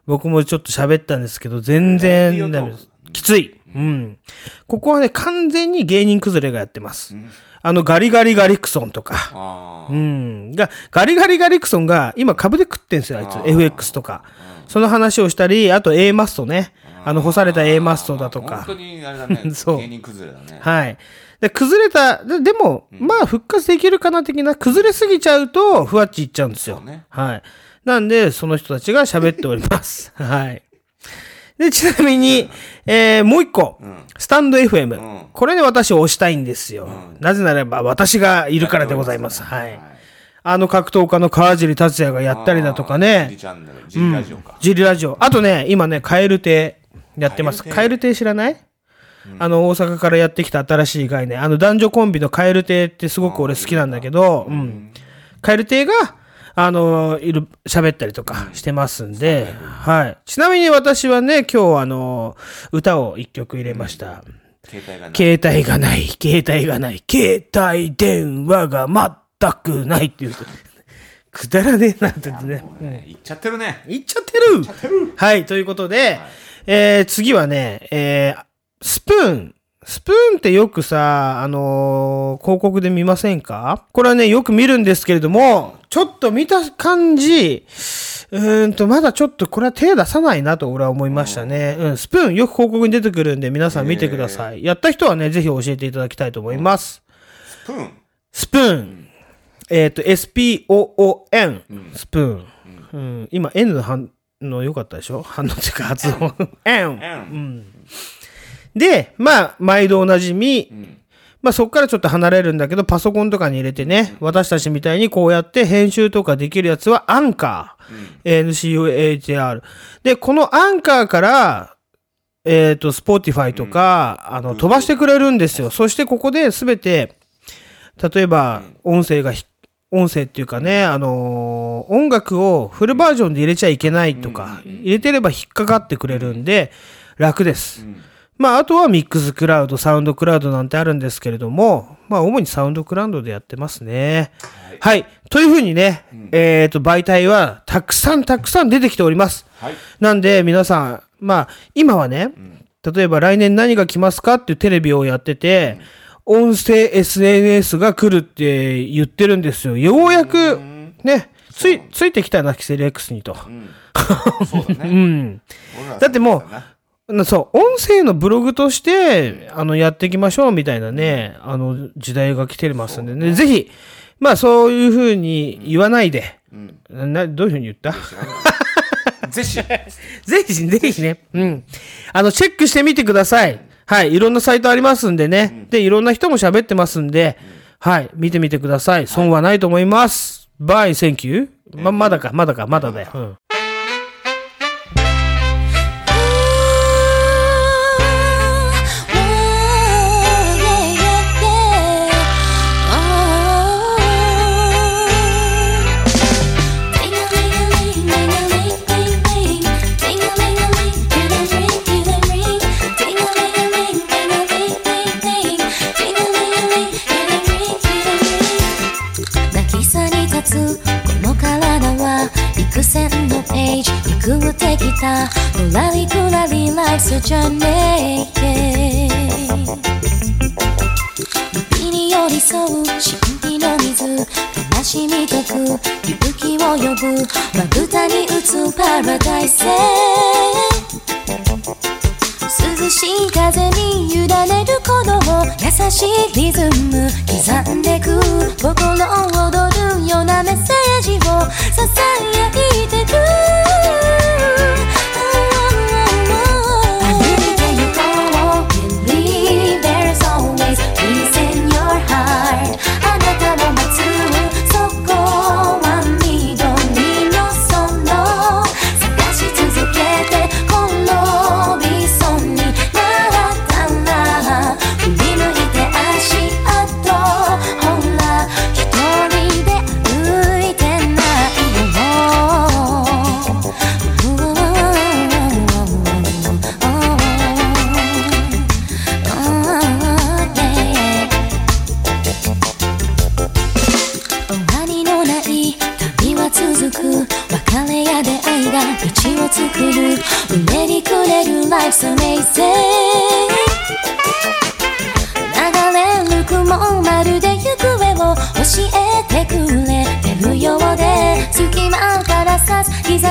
僕もちょっと喋ったんですけど、全然ダメです。きつい。うん。ここはね、完全に芸人崩れがやってます。あの、ガリガリガリクソンとか。うん。が、ガリガリガリクソンが今株で食ってんすよ、あいつ。FX とか。その話をしたり、あと A マストね。あの、干された A マストだとか。本当にあれだね。そう芸人崩れだね。はい。で、崩れた、ででも、まあ、復活できるかな的な、崩れすぎちゃうと、ふわっちいっちゃうんですよ。ねはい。なんで、その人たちが喋っております。はい。で、ちなみに、えー、もう一個、スタンド FM、んこれで私を押したいんですよ。なぜならば、私がいるからでございます。はい。あの格闘家の川尻達也がやったりだとかジリね、チャンネル、ジリラジオか。ジリラジオ。あとね、今ね、カエル亭やってます。カエル亭？カエル亭知らない、あの、大阪からやってきた新しい概念。あの、男女コンビのカエル亭ってすごく俺好きなんだけど、うん。カエル亭が、あの、いる、喋ったりとかしてますんで、はい。ちなみに私はね、今日あの、歌を一曲入れました。携帯がない。携帯がない、携帯がない、携帯電話が全くないっていう。くだらねえなってね。うん言っちゃってるね。いっちゃってるはい、ということで、えー、次はね、えー、スプーン。スプーンってよくさ、あのー広告で見ませんか？これはね、よく見るんですけれども、ちょっと見た感じ、うーんと、まだちょっとこれは手出さないなと俺は思いましたね。うん、スプーンよく広告に出てくるんで皆さん見てください。やった人はね、ぜひ教えていただきたいと思います。スプーン。スプーン。えっ、と、SPOON。スプーン。うん、今、N の反応良かったでしょ？反応っていうか発音。N。N で、まあ、毎度おなじみ、まあそこからちょっと離れるんだけど、パソコンとかに入れてね、私たちみたいにこうやって編集とかできるやつはアンカー。NCUHR。で、このアンカーから、えっ、と、Spotify とか、あの、飛ばしてくれるんですよ。そしてここで全て、例えば、音声がひ、音声っていうかね、あのー音楽をフルバージョンで入れちゃいけないとか、入れてれば引っかかってくれるんで、楽です。まあ、あとはミックスクラウド、サウンドクラウドなんてあるんですけれども、まあ、主にサウンドクラウドでやってますね。はい。というふうにね、えっ、と、媒体はたくさんたくさん出てきております。はい。なんで、皆さん、まあ、今はね、例えば来年何が来ますかっていうテレビをやってて、音声 SNS が来るって言ってるんですよ。ようやく、ね、つい、ついてきたな、キセル X にと。そうだね。うん。だってもうそう音声のブログとして、あの、やっていきましょうみたいなね、あの、時代が来てますんでね、ぜひ、まあ、そういうふうに言わないで、な、どういうふうに言った？ぜひ、ぜひ、ぜひね、うん。あの、チェックしてみてください。はい、いろんなサイトありますんでね。で、いろんな人も喋ってますんで、はい、見てみてください。損はないと思います。 Bye, thank you。ま、まだか、まだか、まだだよ。うん。「たのらりくらり Life's a journey 指に寄り添う神秘の水悲しみ解く勇気を呼ぶ。まぶたに打つパラダイス涼しい風に委ねるこの優しいリズム。刻んでく心躍るようなメッセージをささやいてく room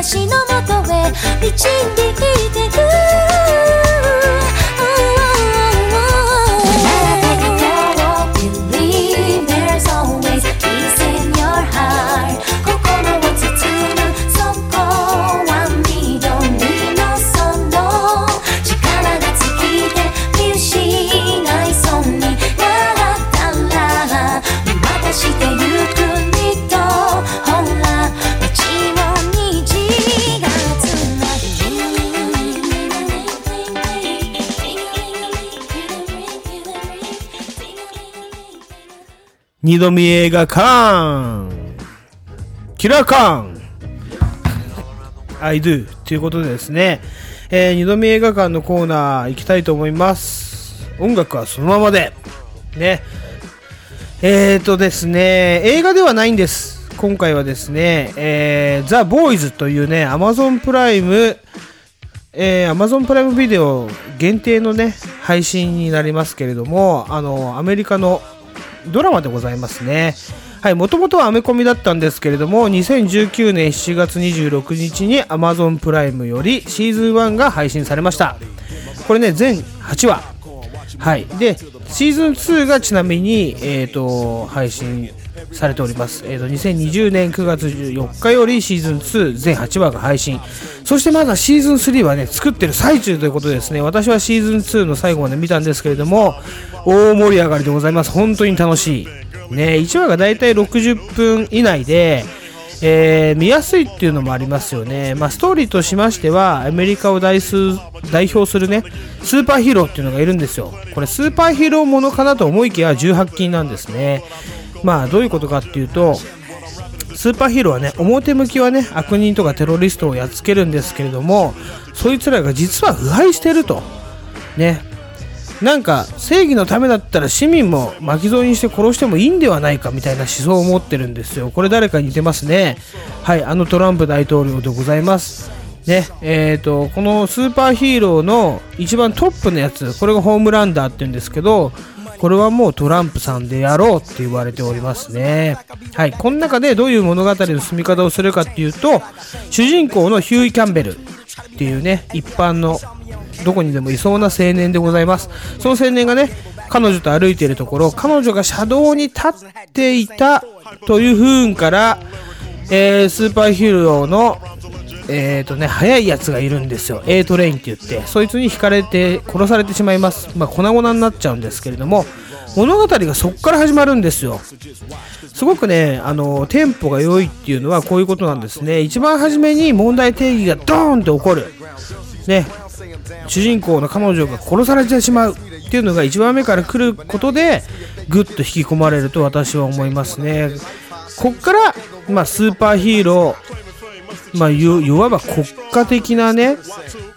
私のもとへ導いて二度見映画館キラー館 I do ということでですね、えー、二度見映画館のコーナー行きたいと思います。音楽はそのままで。ね。えーとですね、映画ではないんです。今回はですね、えー、ザ・ボーイズというね、Amazon プライム、えー、Amazon プライムビデオ限定のね、配信になりますけれども、あの、アメリカのドラマでございますね。はい、もともとはアメコミだったんですけれども、2019年7月26日に Amazon プライムよりシーズン1が配信されました。これね、全8話。はい。で、シーズン2がちなみに、えっ、と、配信されております。えっ、と、2020年9月14日よりシーズン2全8話が配信。そしてまだシーズン3はね、作ってる最中ということですね、私はシーズン2の最後まで見たんですけれども、大盛り上がりでございます。本当に楽しい。ね、1話がだいたい60分以内で、えー見やすいっていうのもありますよね。まあ、ストーリーとしましては、アメリカを代代表するね、スーパーヒーローっていうのがいるんですよ。これ、スーパーヒーローものかなと思いきや、18禁なんですね。まあ、どういうことかっていうと、スーパーヒーローはね、表向きはね、悪人とかテロリストをやっつけるんですけれども、そいつらが実は腐敗してると。ね。なんか正義のためだったら市民も巻き添えにして殺してもいいんではないかみたいな思想を持ってるんですよ。これ誰かに似てますね。はい、あのトランプ大統領でございます。ね、えーと、このスーパーヒーローの一番トップのやつ、これがホームランダーって言うんですけど、これはもうトランプさんでやろうって言われておりますね。はい、この中でどういう物語の進み方をするかっていうと、主人公のヒューイ・キャンベルっていうね、一般のどこにでもいそうな青年でございます。その青年がね、彼女と歩いているところ、彼女が車道に立っていたという不運から、えースーパーヒーローの、えーとね、速いやつがいるんですよ。A トレインって言って、そいつに引かれて殺されてしまいます。まあ、粉々になっちゃうんですけれども、物語がそこから始まるんですよ。すごくね、あの、テンポが良いっていうのはこういうことなんですね。一番初めに問題定義がドーンと起こる。ね、主人公の彼女が殺されてしまうっていうのが一番目から来ることでぐっと引き込まれると私は思いますね。こっから、まあ、スーパーヒーロー、まあ、いいわば国家的なね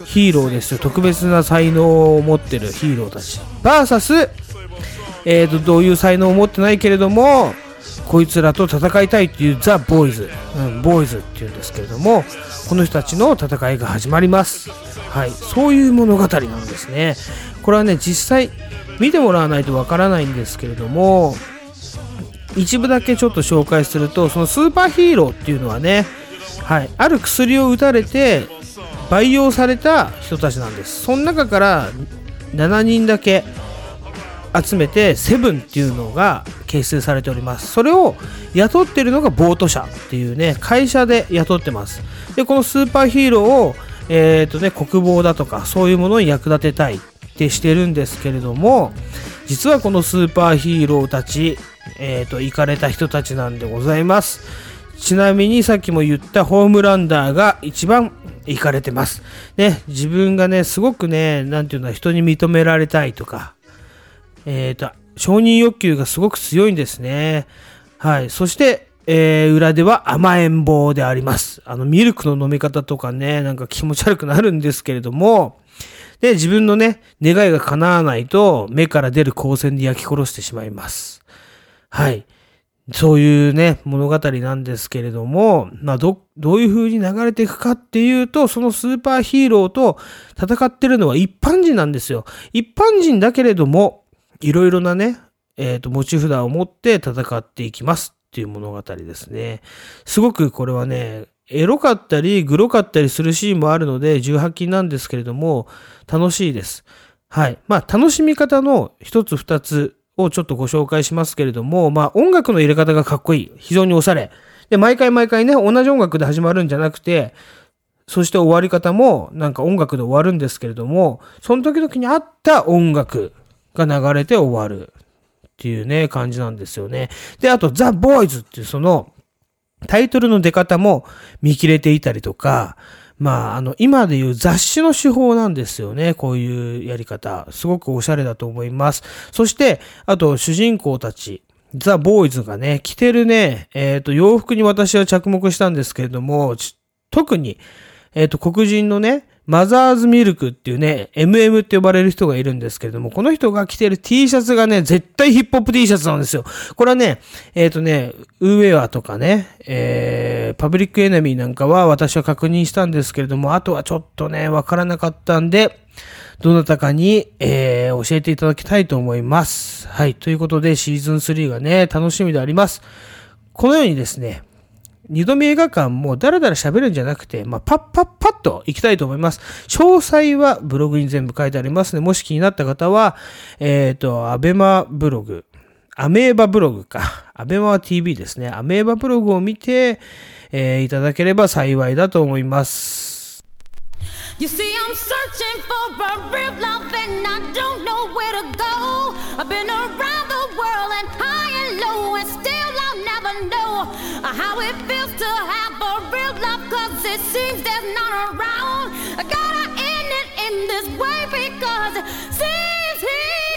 ヒーローですよ。特別な才能を持ってるヒーローたち。VS、えー、とどういう才能を持ってないけれどもこいつらと戦いたいっていうザ・ボーイズ、うん、ボーイズっていうんですけれどもこの人たちの戦いが始まります。はい。そういう物語なんですね。これはね実際見てもらわないとわからないんですけれども一部だけちょっと紹介するとそのスーパーヒーローっていうのはね、はい、ある薬を打たれて培養された人たちなんです。その中から7人だけ集めてセブンっていうのが結成されております。それを雇ってるのがボート社っていうね会社で雇ってます。でこのスーパーヒーローをえっ、とね国防だとかそういうものに役立てたいってしてるんですけれども実はこのスーパーヒーローたちえっ、と行かれた人たちなんでございます。ちなみにさっきも言ったホームランダーが一番行かれてます。ね、自分がね、すごくね、なんていうのは人に認められたいとか、えっ、と、承認欲求がすごく強いんですね。はい。そして、えー裏では甘えん坊であります。あの、ミルクの飲み方とかね、なんか気持ち悪くなるんですけれども、で、自分のね、願いが叶わないと、目から出る光線で焼き殺してしまいます。はい。そういうね、物語なんですけれども、まあ、ど、どういう風に流れていくかっていうと、そのスーパーヒーローと戦ってるのは一般人なんですよ。一般人だけれども、いろいろなね、えっ、と、持ち札を持って戦っていきますっていう物語ですね。すごくこれはね、エロかったり、グロかったりするシーンもあるので、18禁なんですけれども、楽しいです。はい。まあ、楽しみ方の一つ二つをちょっとご紹介しますけれども、まあ、音楽の入れ方がかっこいい。非常におしゃれ。で、毎回毎回ね、同じ音楽で始まるんじゃなくて、そして終わり方もなんか音楽で終わるんですけれども、その時々に合った音楽が流れて終わるっていうね、感じなんですよね。で、あと、ザ・ボーイズっていうその、タイトルの出方も見切れていたりとか、まあ、あの、今でいう雑誌の手法なんですよね。こういうやり方。すごくおしゃれだと思います。そして、あと、主人公たち。ザ・ボーイズがね、着てるね、えっ、と、洋服に私は着目したんですけれども、特に、えっ、と、黒人のね、マザーズミルクっていうね、MM って呼ばれる人がいるんですけれども、この人が着てる T シャツがね、絶対ヒップホップ T シャツなんですよ。これはね、えっ、とね、ウーウェアとかね、えー、パブリックエネミーなんかは私は確認したんですけれども、あとはちょっとね、わからなかったんで、どなたかに、えー、教えていただきたいと思います。はい。ということで、シーズン3がね、楽しみであります。このようにですね、二度見映画館もダラダラ喋るんじゃなくて、まあ、パッパッパッと行きたいと思います。詳細はブログに全部書いてありますので、もし気になった方は、えっ、ーと、アベマブログ、アメーバブログか。アベマ TV ですね。アメーバブログを見て、えーいただければ幸いだと思います。You see, I'm searching for a real love and I don't know where to go. I've been around the world and high and low, and still. Never know how it feels to have a real love. Cause it seems there's none around. I gotta end it in this way because it seems he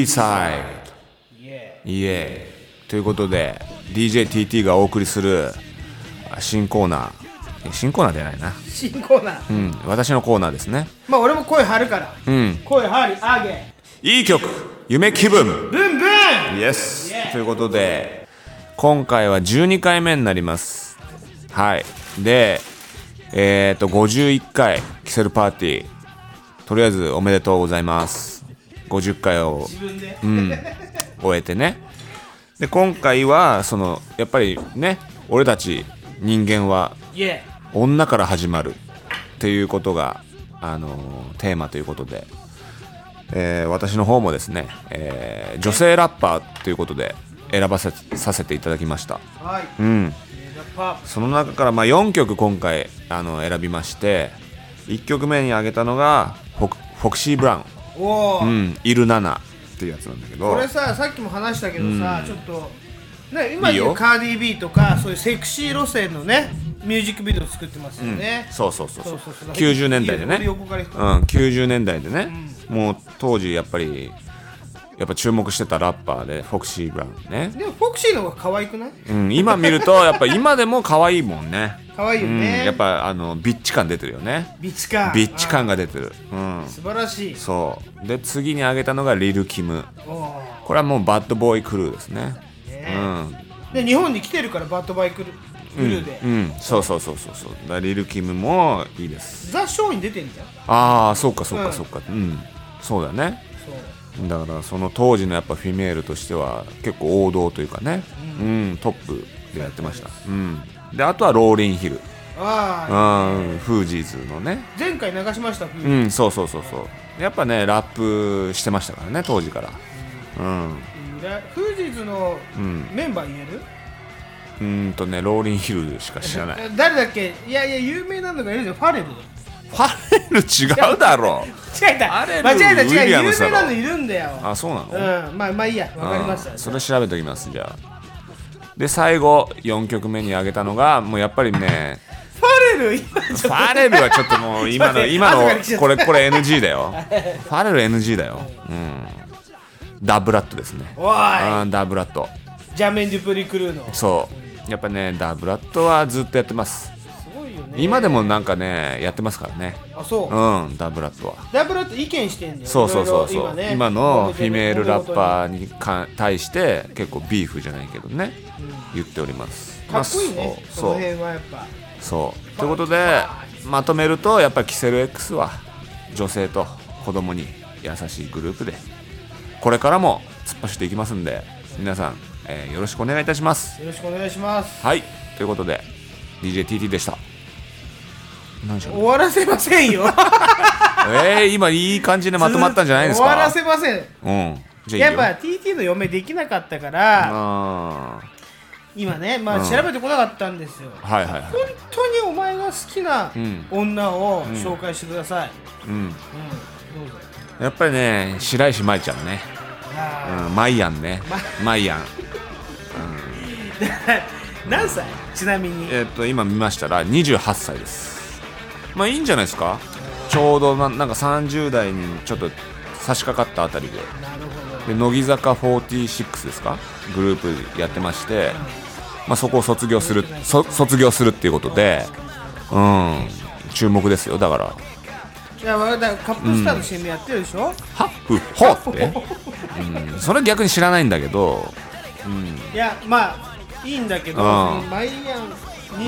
TT サイドイエーイということで DJTT がお送りする新コーナー新コーナーじゃないな新コーナー。うん私のコーナーですねまあ俺も声張るから。うん声張り、あげ。いい曲夢気分ブンブンイエスということで今回は12回目になりますはいでえっ、と51回キセルパーティーとりあえずおめでとうございます50回を。うん、終えてね。で今回はそのやっぱりね俺たち人間は女から始まるっていうことが、あのーテーマということで、えー私の方もですね、えー女性ラッパーということで選ばせさせていただきました。ーはい。うん。その中からまあ4曲今回あの選びまして1曲目に挙げたのがフォクフォクシー・ブラウンうん、イルナナっていうやつなんだけど。これささっきも話したけどさ、ちょっとね今いいよ。でいうカーディー B とかそういうセクシー路線のねミュージックビデオ作ってますよね、そうそうそうそう。そうそうそう。90年代でね。俺横から人うん、90年代でね、もう当時やっぱりやっぱ注目してたラッパーでフォクシー・ブラウンね、でもフォクシーの方が可愛くない？うん、今見るとやっぱ今でも可愛いもんね。可愛いようん、ね、やっぱあのビッチ感出てるよね。ビッチ感。ビッチ感がが出てる。うん。素晴らしい。そう。で次に挙げたのがリル・キム。これはもうバッドボーイクルーですね。ねうん。で日本に来てるからバッドバイクルクルーで、うん。そうそうそうそうそう。だからリル・キムもいいです。ザ・ショーに出てんじゃん。ああそうかそううん。かそうか。うん。そうだね。そうだからその当時のやっぱフィメールとしては結構王道というかね、うん。トップでやってました、うん、であとはローリン・ヒル、ああうん、フージーズのね。前回流しました、うんそうそうそうそう。やっぱねラップしてましたからね当時から。うん。フージーズのうん。メンバー言える、うーんとねローリン・ヒルしか知らない。え 誰だっけ？いやいや有名なのがいるじゃん。ファレルファレル違うだろ。違えた間違えた。違う有名なのいるんだよ。あそうなの？うん。まあまあいいや。わかりました。うんそれ調べておきますじゃあ。で最後4曲目に挙げたのがもうやっぱりねファレル今ファレルはちょっともう今の今のこれこれ NG だよ。ファレル NG だよ。うん。ダブラットですね。おい。うんダブラット。ジャメン・デュプリクルーの。すそう。やっぱねダブラットはずっとやってます今でもなんかねやってますからね。あそう。うんダブラットは。ダブルと意見してんだよそうそうそうそう。ね。今のフィメールラッパーにか対して結構ビーフじゃないけどね。言っております。かっこいいね。まあそう。辺はやっぱ。そう。ということでまとめるとやっぱりキセル X は女性と子供に優しいグループでこれからも突っ走っていきますんで皆さん、えーよろしくお願いいたします。よろしくお願いします。はい。ということで DJTT でした終わらせませんよ。えー、今いい感じでまとまったんじゃないですか？終わらせません。うん。いいよ。やっぱ TT の嫁できなかったからあ今ねまうん。あ調べてこなかったんですよ。ーはいはいはい。本当にお前が好きなうん。女を紹介してください。うん。うん。どうぞ。やっぱりね白石舞ちゃんね。あうんマイアンね。マイアン。ー 何歳？ちなみに。えっと今見ましたら28歳ですまあいいんじゃないですか？ちょうどななんか30代にちょっと差し掛かったあたりで。で乃木坂46ですか？グループやってまして、まあ、そこを卒業するそ卒業するっていうことで。うん。注目ですよだから。いやわかったカップスターの CM やってるでしょ？はっふほって、うん、それ逆に知らないんだけど。いやまあいいんだけどうん。マイアン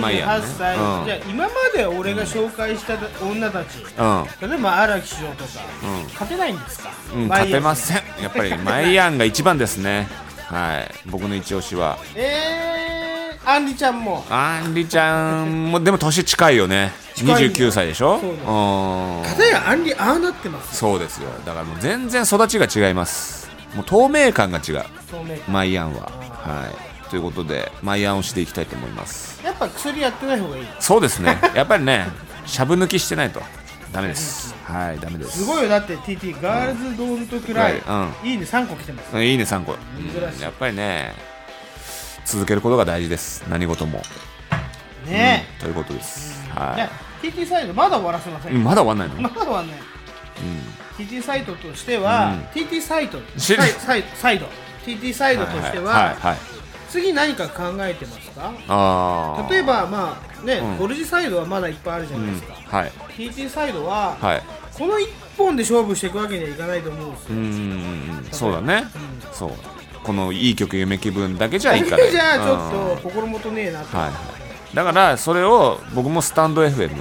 マイアンね。28歳。うん。じゃあ今まで俺が紹介した女たち。うん。例えば荒木翔とか。うん。勝てないんですか？うん、勝てません。やっぱりマイアンが一番ですね。はい。僕の一押しは。えーアンリちゃんも。アンリちゃんもでも年近いよね。近いんだよ29歳でしょ？そうだ。うん。片やアンリああなってます。そうですよ。だからもう全然育ちが違います。もう透明感が違う。マイアンは。はいということでマイアンをしていきたいと思います。やっぱ薬やってない方がいい。そうですね。やっぱりねしゃぶ抜きしてないと。ダメです。はいダメです。すごいよ。だって TT ガールズドーンとくらい、うん。いいね。3個来てますうんいいね3個、珍しい。やっぱりね続けることが大事です。何事も。ね。ということです、え、はい。や TT サイドまだ終わらせません、うんまだ終わんないの、まだ終わんない。TT サイトとしては、うん。TT サイト知サイサイサイド。TT サイドとしては、はいはいはい次何か考えてますか？ああ例えばまあね、うん。ゴルジサイドはまだいっぱいあるじゃうんないですか、はい。TT サイドは、はい。この1本で勝負していくわけにはいかないと思うんですよ、うんそうだね、そう。このいい曲夢気分だけじゃいかないじゃあちょうんっと心もとねえなと、はい。はい、だからそれを僕もスタンド FM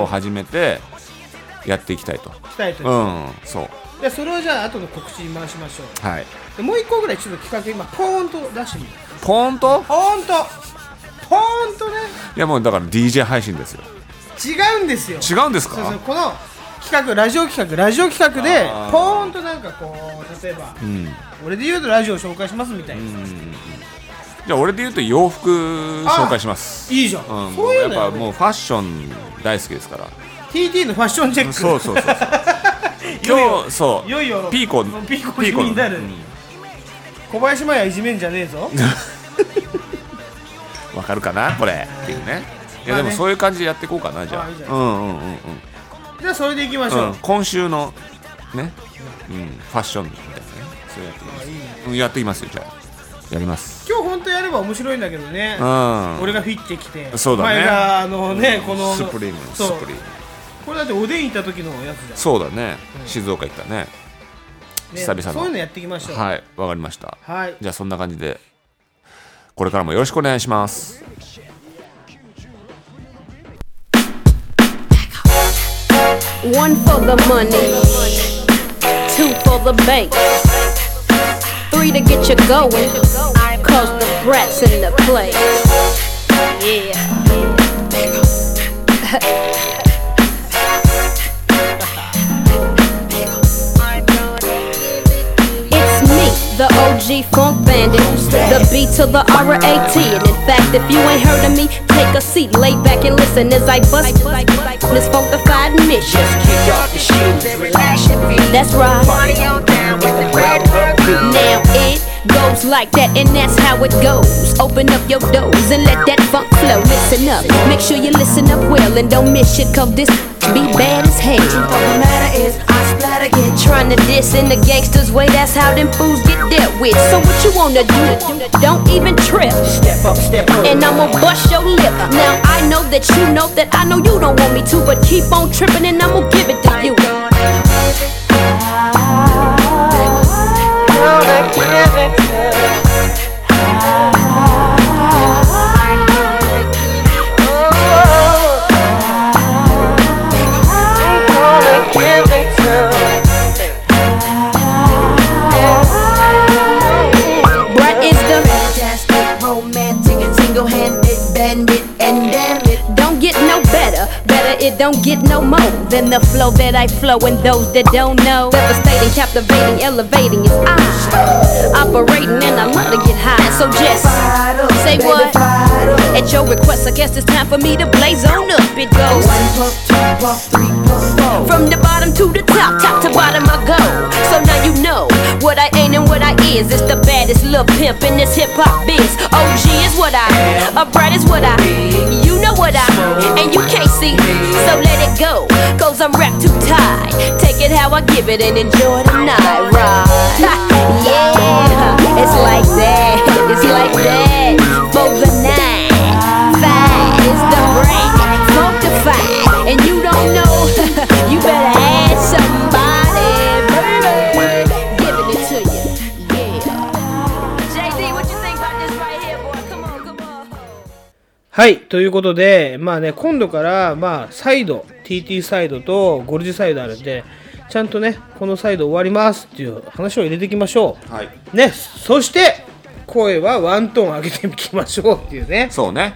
を始めてやっていきたいと。したいと、う。ん、そう。でそれをじゃあ後の告知に回しましょう。はい。でもう一個ぐらいちょっと企画今ポーンと出してみるポーンと？ポーンと。ポーンとね。いやもうだから DJ 配信ですよ。違うんですよ。違うんですか？そうそうこの企画ラジオ企画ラジオ企画であー。ポーンとなんかこう例えばうん。俺で言うとラジオを紹介しますみたいな、じゃあ俺で言うと洋服紹介します。いいじゃん、うん、そういうのやっぱよもうファッション大好きですから。TT のファッションチェック。そうそうそうそう。今日そう。いよいよピーコピーコになる。うん小林麻也いじめんじゃねえぞ。わかるかなこれ。っていうね。いやでもそういう感じでやっていこうかなじゃあ。あいいじゃうんうんうんうん。じゃあそれでいきましょう、うん、今週のね、うん、ファッションみたいなね。それやってます。うんやっていきますよじゃあ。やります。今日本当やれば面白いんだけどね、うん。俺がフィッてきてそうだね。お前があのね、このスプリームのスそう。プリーム。これだっておでん行った時のやつじゃん。そうだね、静岡行ったねね久々の。そういうのやっていきましょう。はいわかりました。はい。じゃあそんな感じでこれからもよろしくお願いします the OG funk bandit. The B to the R-A-T. And in fact, if you ain't heard of me, take a seat, lay back and listen as I bust this funkified mission. Relax That's right. Now it goes like that, and that's how it goes. Open up your doors and let that funk flow. Listen up, make sure you listen up well and don't miss shit, cause this be bad as hell. The matter is, I splatter get trying to diss in the gangsters' way. That's how them fools get dealt with. So what you wanna do? Don't even trip. Step up, step up. And I'ma bust your lip. Now I know that you know that I know you don't want me to, but keep on tripping and I'ma give it to you all the chemicals it don't get no more than the flow that I flow. And those that don't know, devastating, captivating, elevating is I. Operating and I love to get high. So just say what? At your request, I guess it's time for me to blaze on up. It goes from the bottom to the top, top to bottom I go. So now you know what I ain't and what I is. It's the baddest little pimp in this hip hop biz. OG is what I, upright is what I. You know what I, and you can't see. So let it go, cause I'm wrapped too tight. Take it how I give it and enjoy the night ride. yeah, it's like that, it's like that. For the night, fine, it's the brand, funkified. And you don't know, you better はいということでまあね今度からまあサイド TT サイドとゴルジサイドあるんでちゃんとねこのサイド終わりますっていう話を入れていきましょはい。うねそして声はワントーン上げていきましょうっていうね。そうね、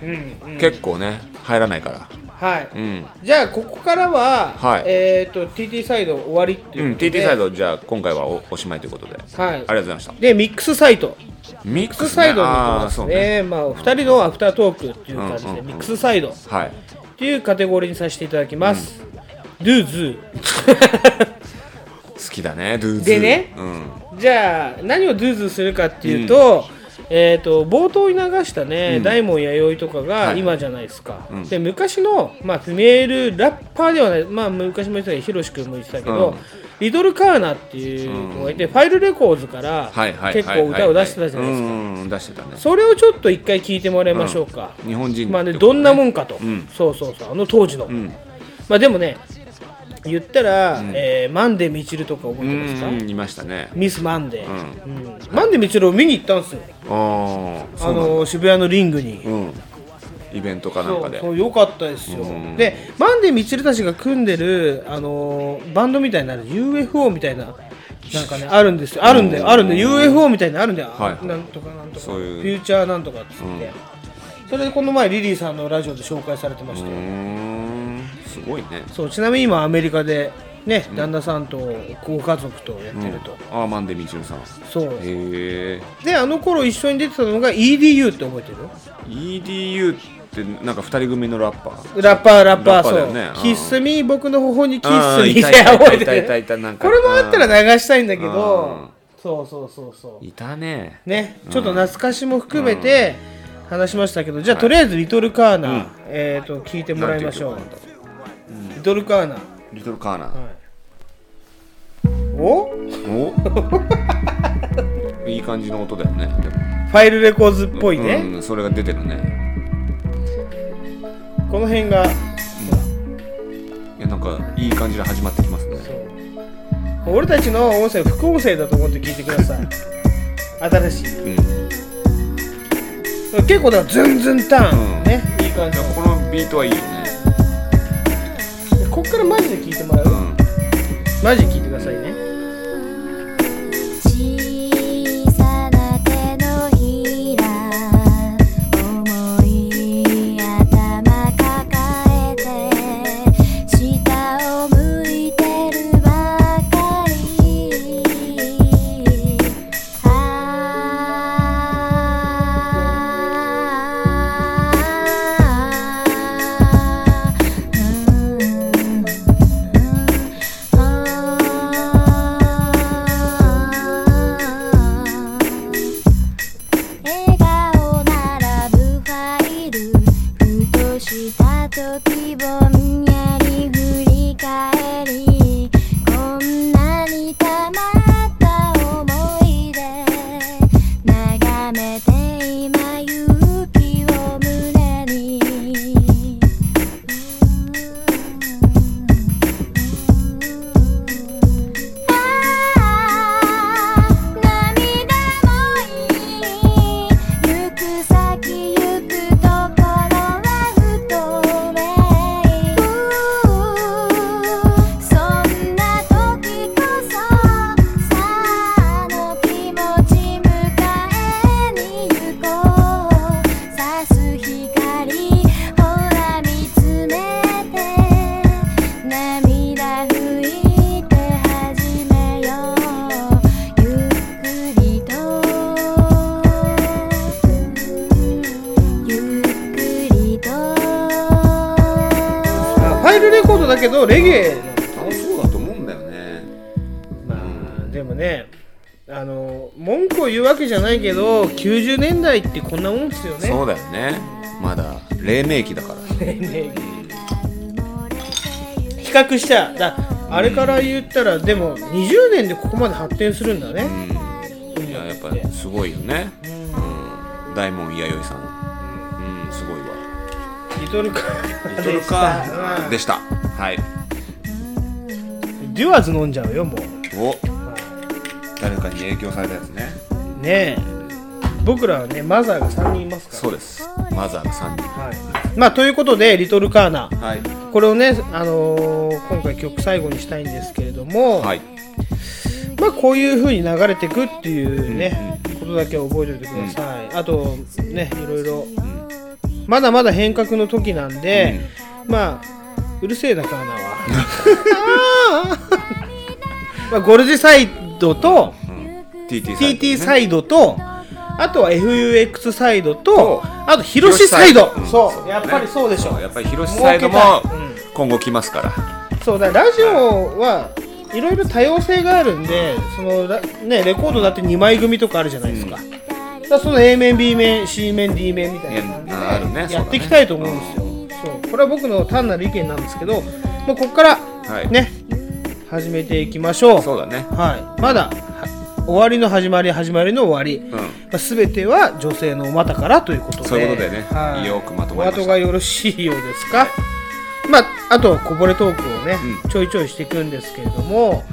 結構ね入らないからはい、うん。じゃあここからは、はい。えっ、と TT サイド終わりってうんいうことで、TT サイドじゃあ今回はおおしまいということで、はい。ありがとうございました。でミックスサイト。ミックスサイドに行きあますねね。まあ2人のアフタートークっていう感じで、うんうんうん。ミックスサイド。っはい。ていうカテゴリーにさせていただきます、ドゥーズ 好きだねドゥーズでね。うん。じゃあ何をドゥーズするかっていうと、えー、と冒頭に流したね、大門弥生とかがはい。今じゃないですか、ん。で昔の、まあ、メールラッパーではない、まあ、昔も言ってたけどヒロシ君も言ってたけど、うん。リトルカーナっていう子がいて、ファイルレコーズからはいはい結構歌を出してたじゃないですか、それをちょっと一回聞いてもらいましょうか、日本人まあねどんなもんかと、ん。そうそうそう。あの当時の、ん。まあでもね言ったら、えーマンデーみちるとか覚うえてますか、んいましたね。ミスマンデー、うん。マンデーみちるを見に行ったんですよ。ああの渋谷のリングに、うん。イベントかなんかで。そうよかったですよ、うん。でマンデーみちるたちが組んでる、あのーバンドみたいになる UFO みたいななんかねあるんですよ。あるんだよ。あるんで UFO みたいなのあるんだよ、はいなんとかなんとか。そういう。フューチャーなんとかっつって、それでこの前リリーさんのラジオで紹介されてましたよ、すごいね。そうちなみに今アメリカでね、旦那さんとご家族とやってると、ああマンデーみちるさん。そう。へえであの頃一緒に出てたのが EDU って覚えてる？EDU ってなんか二人組のラッパー。ラッパーラッパーそう、キッスミー僕の頬にキッスミーいたいた覚えてる。これもあったら流したいんだけうん。どそうそうそうそう。いたね。ねちょっと懐かしも含めて、話しましたけどじゃあ、はいとりあえず「リトルカーナ」うん。えー、と聞いてもらいましょうトルカーナリトルカーナお？お？いい感じの音だよね。でもファイルレコーズっぽいね、うん、それが出てるね。この辺が。いやなんかいい感じで始まってきますね。俺たちの音声副音声だと思って聞いてください。新しい。うん。結構だからズンズンターン、うん。ねいい感じこのビートはいいよね。でこっからマジで聞いてもらう、うん。マジで聞いてくださいねわけじゃないけど90年代ってこんなもんですよね。そうだよね。まだ黎明期だから。ね比較しちゃだあれから言ったらでも20年でここまで発展するんだね、いややっぱすごいよね。うん。大門弥生さん。うん。すごいわ。リトルカリトルカーでした。はい。デュアーズ飲んじゃうよもう。お。誰かに影響されたやつねね。え僕らはねマザーが3人いますから。そうです。マザーが3人。はい、まあということで「リトルカーナ」はい。これをね、あのー今回曲最後にしたいんですけれども、はい。まあこういう風に流れていくっていうね、ことだけは覚えておいてください、あとねいろいろ、まだまだ変革の時なんで、まあうるせえなカーナは。まあゴルジサイドとド、ね、TT サイドとあとは FUX サイドととあと広しサイド。うん。そう。やっぱりそうでしょ。そう。やっぱり広しサイドも今後来ますから。そう。だラジオはいろいろ多様性があるんでそのラねレコードだって2枚組とかあるじゃないですか,、だその A 面 B 面 C 面 D 面みたいな感じでやっていきたいと思うんですよ。そう,、これは僕の単なる意見なんですけどもうここからはい。ね、始めていきましょう。そうだね。はい、まだは終わりの始まり始まりの終わり、うん。まあ、全ては女性のお股からということで。そういうことでね。はい、よくまとまりました。お後がよろしいようですか、まああとこぼれトークをね、うん。ちょいちょいしていくんですけれども、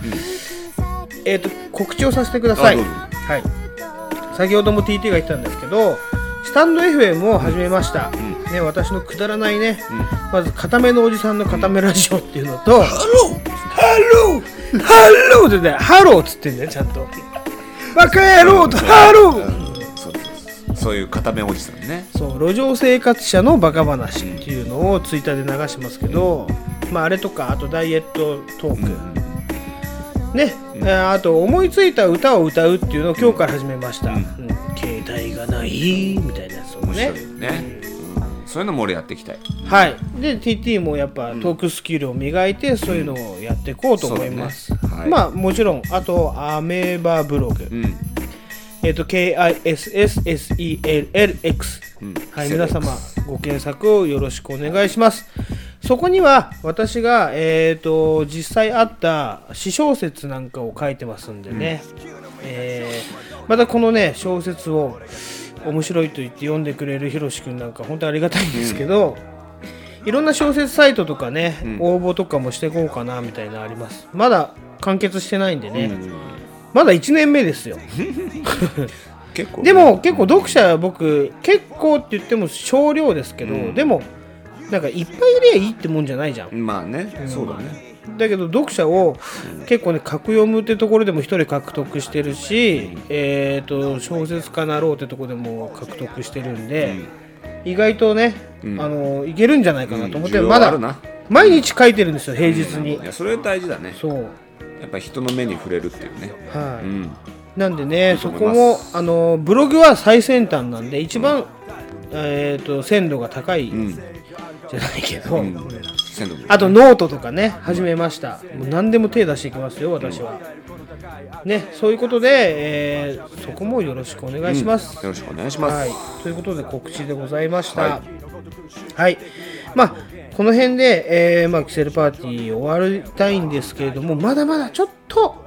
えっ、と告知をさせてください。はい。先ほども TT が言ったんですけどスタンド FM を始めました、ね、私のくだらないね、まず固めのおじさんの固めラジオっていうのと、ハロー。ハロー。ハローってねハローっつってんだよちゃんとバカ野郎とハロー。そうそうそうそういう固めおじさんね。そう路上生活者のバカ話っていうのをツイッターで流しますけど、まあ、あれとかあとダイエットトーク、ね、えーあと思いついた歌を歌うっていうのを今日から始めました、うん。携帯がないみたいなやつを面ね白いよね、うんそういうのも俺やっていきたい。はい。で TT もやっぱトークスキルを磨いてそういうのをやっていこうと思います、そうだね。はい。まあもちろんあとアメーバブログ、うん。えっ、と KISSSELLX、はい皆様ご検索をよろしくお願いします。そこには私が、えー、と実際あった詩小説なんかを書いてますんでね、えーまたこのね小説を面白いと言って読んでくれるひろしくんなんか本当にありがたいんですけど、いろんな小説サイトとかね、応募とかもしていこうかなみたいなのあります。まだ完結してないんでね、まだ1年目ですよ。結構ね。でも結構読者僕結構って言っても少量ですけど、でもなんかいっぱいいりゃいいってもんじゃないじゃん。まあね、そうだねだけど読者を結構ね格読むってところでも一人獲得してるし、えっ、と小説家なろうってところでも獲得してるんで、意外とね、あのいけるんじゃないかなと思って、まだ毎日書いてるんですよ平日に、いやそれ大事だね。そう。やっぱ人の目に触れるっていうね。はい、うん。なんでねそこもあのブログは最先端なんで一番、えっ、と鮮度が高いうん。じゃないけど、鮮度あとノートとかね始めました。もう何でも手出していきますよ私は、ねそういうことで、えーそこもよろしくお願いします、よろしくお願いします、はい、ということで告知でございました。ははい。い、まあこの辺で、えーまあ、キセルパーティー終わりたいんですけれどもまだまだちょっと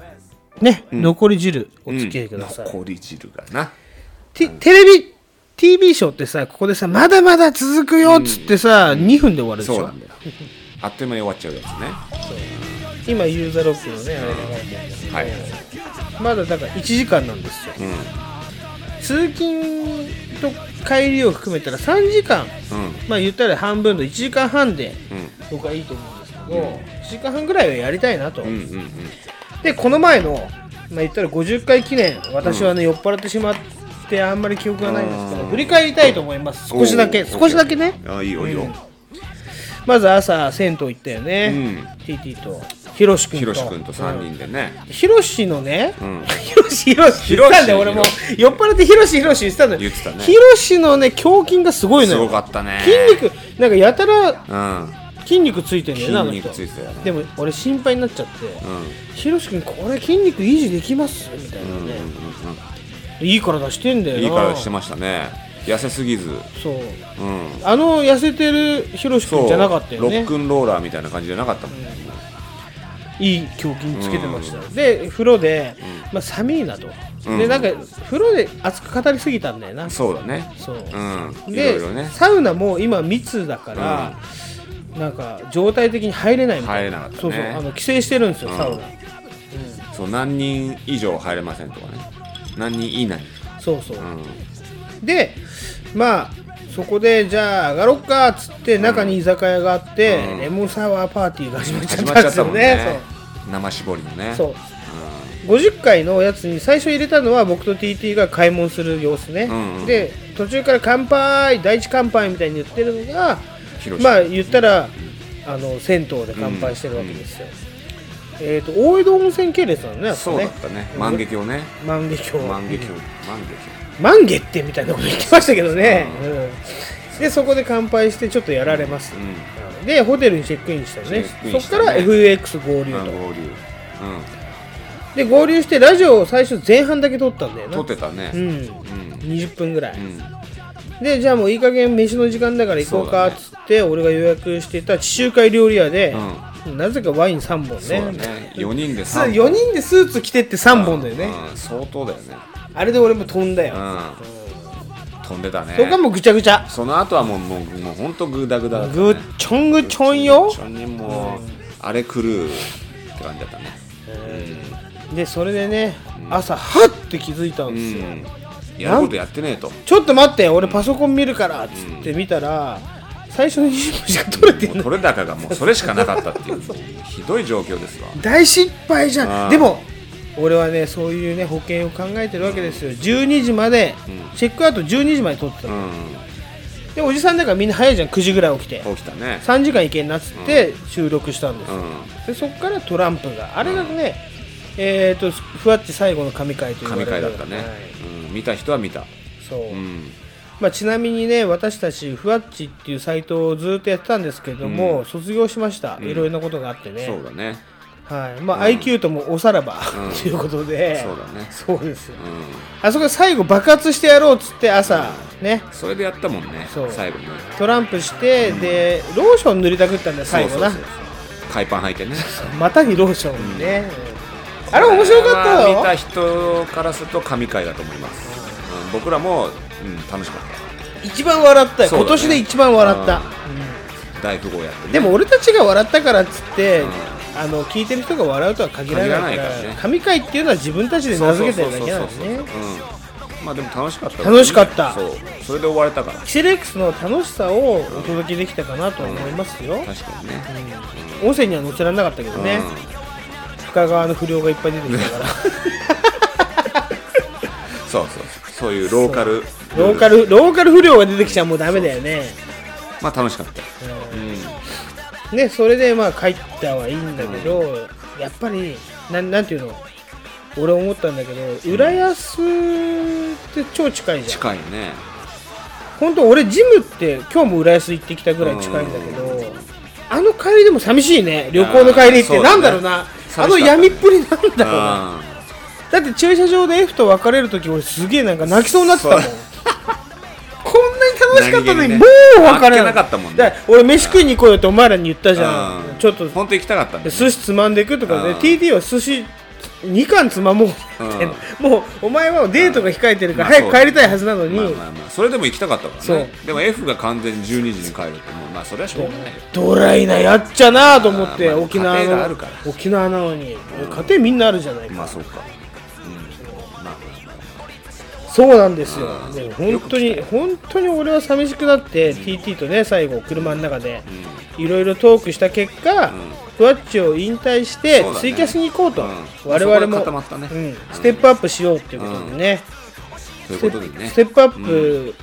ね、残り汁お付き合いください。残り汁がな。テテレビ TV ショーってさここでさまだまだ続くよっつってさ、2分で終わるでしょ？そうなんだよ。あっという間に終わっちゃうやつね。今ユーザーロックのねあれが流れてるんだけどはい。まだだから1時間なんですよ、通勤と帰りを含めたら3時間。うん。まあ言ったら半分の1時間半でうん。僕はいいと思うんですけど、1時間半ぐらいはやりたいなと、うんうんうん。でこの前の、まあ、言ったら50回記念私はね、酔っ払ってしまってあんまり記憶がないんですけど振り返りたいと思います。少しだけ少しだけね。あいいよいいよ、うん。まず朝銭湯行ったようね、ん TT とひろし君と。ひろし君と3人でね、ひろしのね、うん。ひろしひろし言ったんだよ俺も酔っ払ってひろしひろし言ってたんだよ。言ってたね。ひろしのね胸筋がすごいのすよごかったね。筋肉なんかやたらうん。筋肉ついてんだよなあの筋人肉ついてたよね。でも俺心配になっちゃって。うん「ひろし君これ筋肉維持できます?」みたいなね、いい体してんだよな。いい体してましたね。痩せすぎず。そう。うん。あの痩せてるひろし君じゃなかったよロッねクンローラーみたいな感じじゃなかったもん、いい胸筋つけてました、で風呂で、まあ、寒いなと、うん。でなんか風呂で熱く語りすぎたんだよな。そうだね。そう、うん。いでね。サウナも今密だから、なんか状態的に入れないみたい入れなかったね。そうそう。あの規制してるんですよ、うん。サウナ。そう何人以上入れませんとかね何人以内そうそう、うん。でまあそこでじゃあ上がろっかっつって中に居酒屋があって、うん。レモンサワーパーティーが始まっちゃったんですよね。ね。生絞りのね。そう。そう50回のやつに最初入れたのは僕と TT が買い物する様子ね、うんうん。で途中から乾杯第一乾杯みたいに言ってるのが広まあ言ったらあの銭湯で乾杯してるわけですよ、えっ、と大江戸温泉系列なのねそうだったね。万華鏡ね。万華鏡。万華鏡。万満月ってみたいなこと言ってましたけどね、うん。でそこで乾杯してちょっとやられます、うん。でホテルにチェックインしたよね。チェックインそこからしたね FX 合流と、まあ合流。で合流してラジオを最初前半だけ撮ったんだようんな。撮ってたね。うん、うん。20分ぐらい、うん。でじゃあもういい加減飯の時間だから行こうかっつって、俺が予約していた地中海料理屋で、なぜかワイン3本そうだね。ね4人でさ3 4人でスーツ着てって3本だよね、うん相当だよね。あれで俺も飛んだよ、うん。飛んでたね。そこはもうぐちゃぐちゃ。その後はもうもうもうほんとグダグダだったね。ぐっちょんぐちょんよ。ちょんにもうあれ狂うって感じだったね。でそれでね朝はって気づいたんうですよ、ん。やることやってねえと。ちょっと待って俺パソコン見るからっつって見たら、最初の20分しか取れてんの。取れ高がもうそれしかなかったっていう。ひどい状況ですわ。大失敗じゃん。でも俺はねそういうね保険を考えてるわけですよ。12時まで、うん。チェックアウト12時まで取ってたの、うん。でおじさんだからみんな早いじゃん。9時ぐらい起きて。起きたね。3時間いけんなっつって収録したんです。よ、うでそっからトランプがあれがね、えっ、とふわっち最後の神回とん言われる。神回だったね。はい。うん。見た人は見た。そう、うんまあ、ちなみにね私たちふわっちっていうサイトをずっとやってたんですけれども、卒業しました、いろいろなことがあってね。そうだね。はい。まあ、IQ ともおさらば、うん。ということで。そうだね。そうですよ。うん。あそこで最後爆発してやろうっつって朝ね。それでやったもんねそう。最後にトランプしてでローション塗りたくったんだよ最後な。海パン履いてね。股にローションね、あれ面白かったまあ見たよ人からすると神回だと思います、うん、僕らも、うん、楽しかっ一番笑ったよ、ね。今年で一番笑った、た大富豪やってね。でも俺たちが笑ったからっつって、うん。あの聞いてる人が笑うとは限らないからね。神回っていうのは自分たちで名付けてるだけなんですね。まあでも楽しかった。楽しかった。そう。それで終われたから。キセレックスの楽しさをお届けできたかなと思いますよ、確かにね、音声には載せられなかったけどね、深川の不良がいっぱい出てきたから。そうそうそういうローカルローカルローカル不良が出てきちゃもうダメだよね。まあ楽しかった。ようん。ねそれでまあ帰ったはいいんだけど、やっぱりなんなんていうの？俺思ったんだけど浦安って超近いじゃん。近いね。本当俺ジムって今日も浦安行ってきたぐらい近いんだけど、あの帰りでも寂しいね。旅行の帰りって。なんだろうな。あの闇っぷりなんだろうな。うんだって駐車場で F と別れる時俺すげえなんか泣きそうになってたもん。こんなに楽しかったのに、ねもう別れなかったもんね。俺飯食いに行こうよってお前らに言ったじゃん、うん。ちょっと本当行きたかったんだよね。寿司つまんでいくとかで、うん。TT は寿司2貫つまもうって、もうお前はデートが控えてるからまあ早く帰りたいはずなのに、まあまあまあそれでも行きたかったからね。そでも F が完全に12時に帰るってもうまあそれはしょうがないよ。ドライなやっちゃなと思って、まあ沖縄の沖縄なのに、家庭みんなあるじゃないか、まあそうかそうなんですよ、も本当に本当に俺は寂しくなって、TT とね最後車の中でいろいろトークした結果、ふわっちを引退してツイキャスに行こうと、うん。我々もステップアップしようっていうことでね、ステップアップ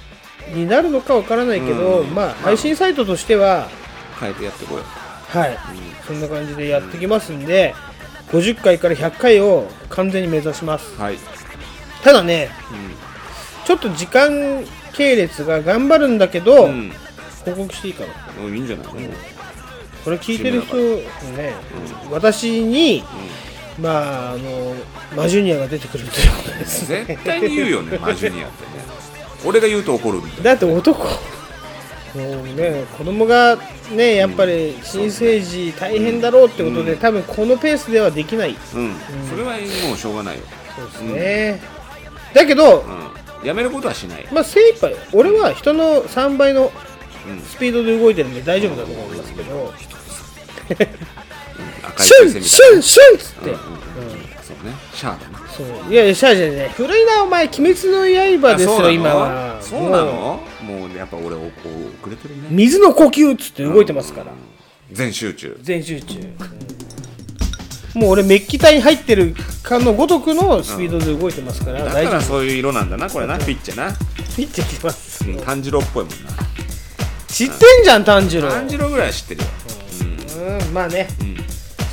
になるのかわからないけど、うん。まあ配信サイトとしては、変えてやってこよう。はい、そんな感じでやってきますんで、50回から100回を完全に目指します。はい。ただね、ちょっと時間系列が頑張るんだけど、うん。報告していいかな。もういいんじゃないの？これ聞いてる人ね、私に、まああのマジュニアが出てくるということです。絶対に言うよね マジュニアってね。俺が言うと怒るみたいな。だって男。もうね子供がねやっぱり新生児大変だろうってことで、多分このペースではできない。うん。それはもうしょうがないよ。そうですね、だけど、うんやめることはしない。まあ精一杯。俺は人の3倍のうん。スピードで動いてるんで大丈夫だと思いますけど、赤いシュンシュンシュンっつって、なそうね。シャアだなそう。いやいやシャアじゃない古いなお前鬼滅の刃ですよ今は。そうなものもうやっぱ俺おこう遅れてるね。う水の呼吸っつって動いてますから、全集中。全集中、もう俺メッキ体に入ってるかのごとくのスピードで動いてますから、だか大丈夫。らそういう色なんだなこれな。ピッチャなピッチきます。うん炭治郎っぽいもんな。知ってんじゃん炭治郎。炭治郎ぐらいは知ってるよ。うん。まあね、ん。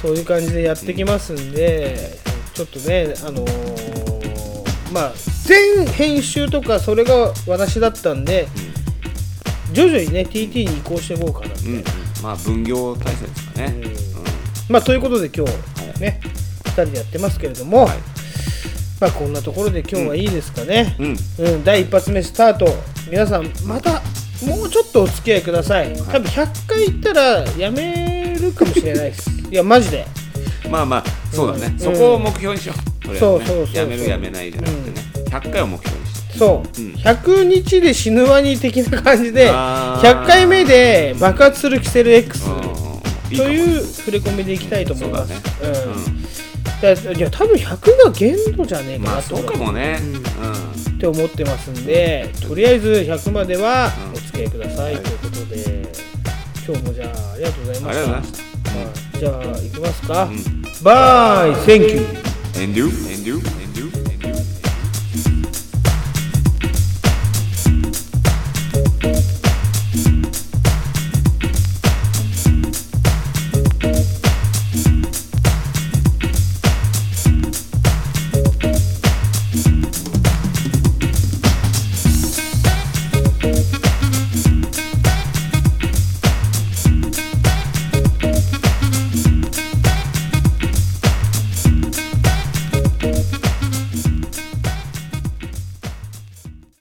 そういう感じでやってきますんで、ちょっとねあのーまあ全編集とかそれが私だったんで、徐々にね TT に移行していこうかなって、うんうん。まあ分業体制ですかね。まあということで今日ね、2人でやってますけれども、はい。まあこんなところで今日はいいですかね、うん。うん、第一発目スタート。皆さんまたもうちょっとお付き合いください。多分100回いったらやめるかもしれないです。いやマジで。まあまあそうだね。うん。そこを目標にしよう。ね。そうそうそうやめるやめないじゃなくてね100回を目標にして。そう、うん。100日で死ぬワニ的な感じであー。100回目で爆発するキセル X うんという触れ込みでいきたいと思います。そうん。だいや多分100が限度じゃねえかなと。まあそうかもね。うん。って思ってますんでとりあえず100まではお付き合いください、ということで今日もじゃあありがとうございました。はい。じゃあ行きますか、ん。バイ。エンデュエンデュ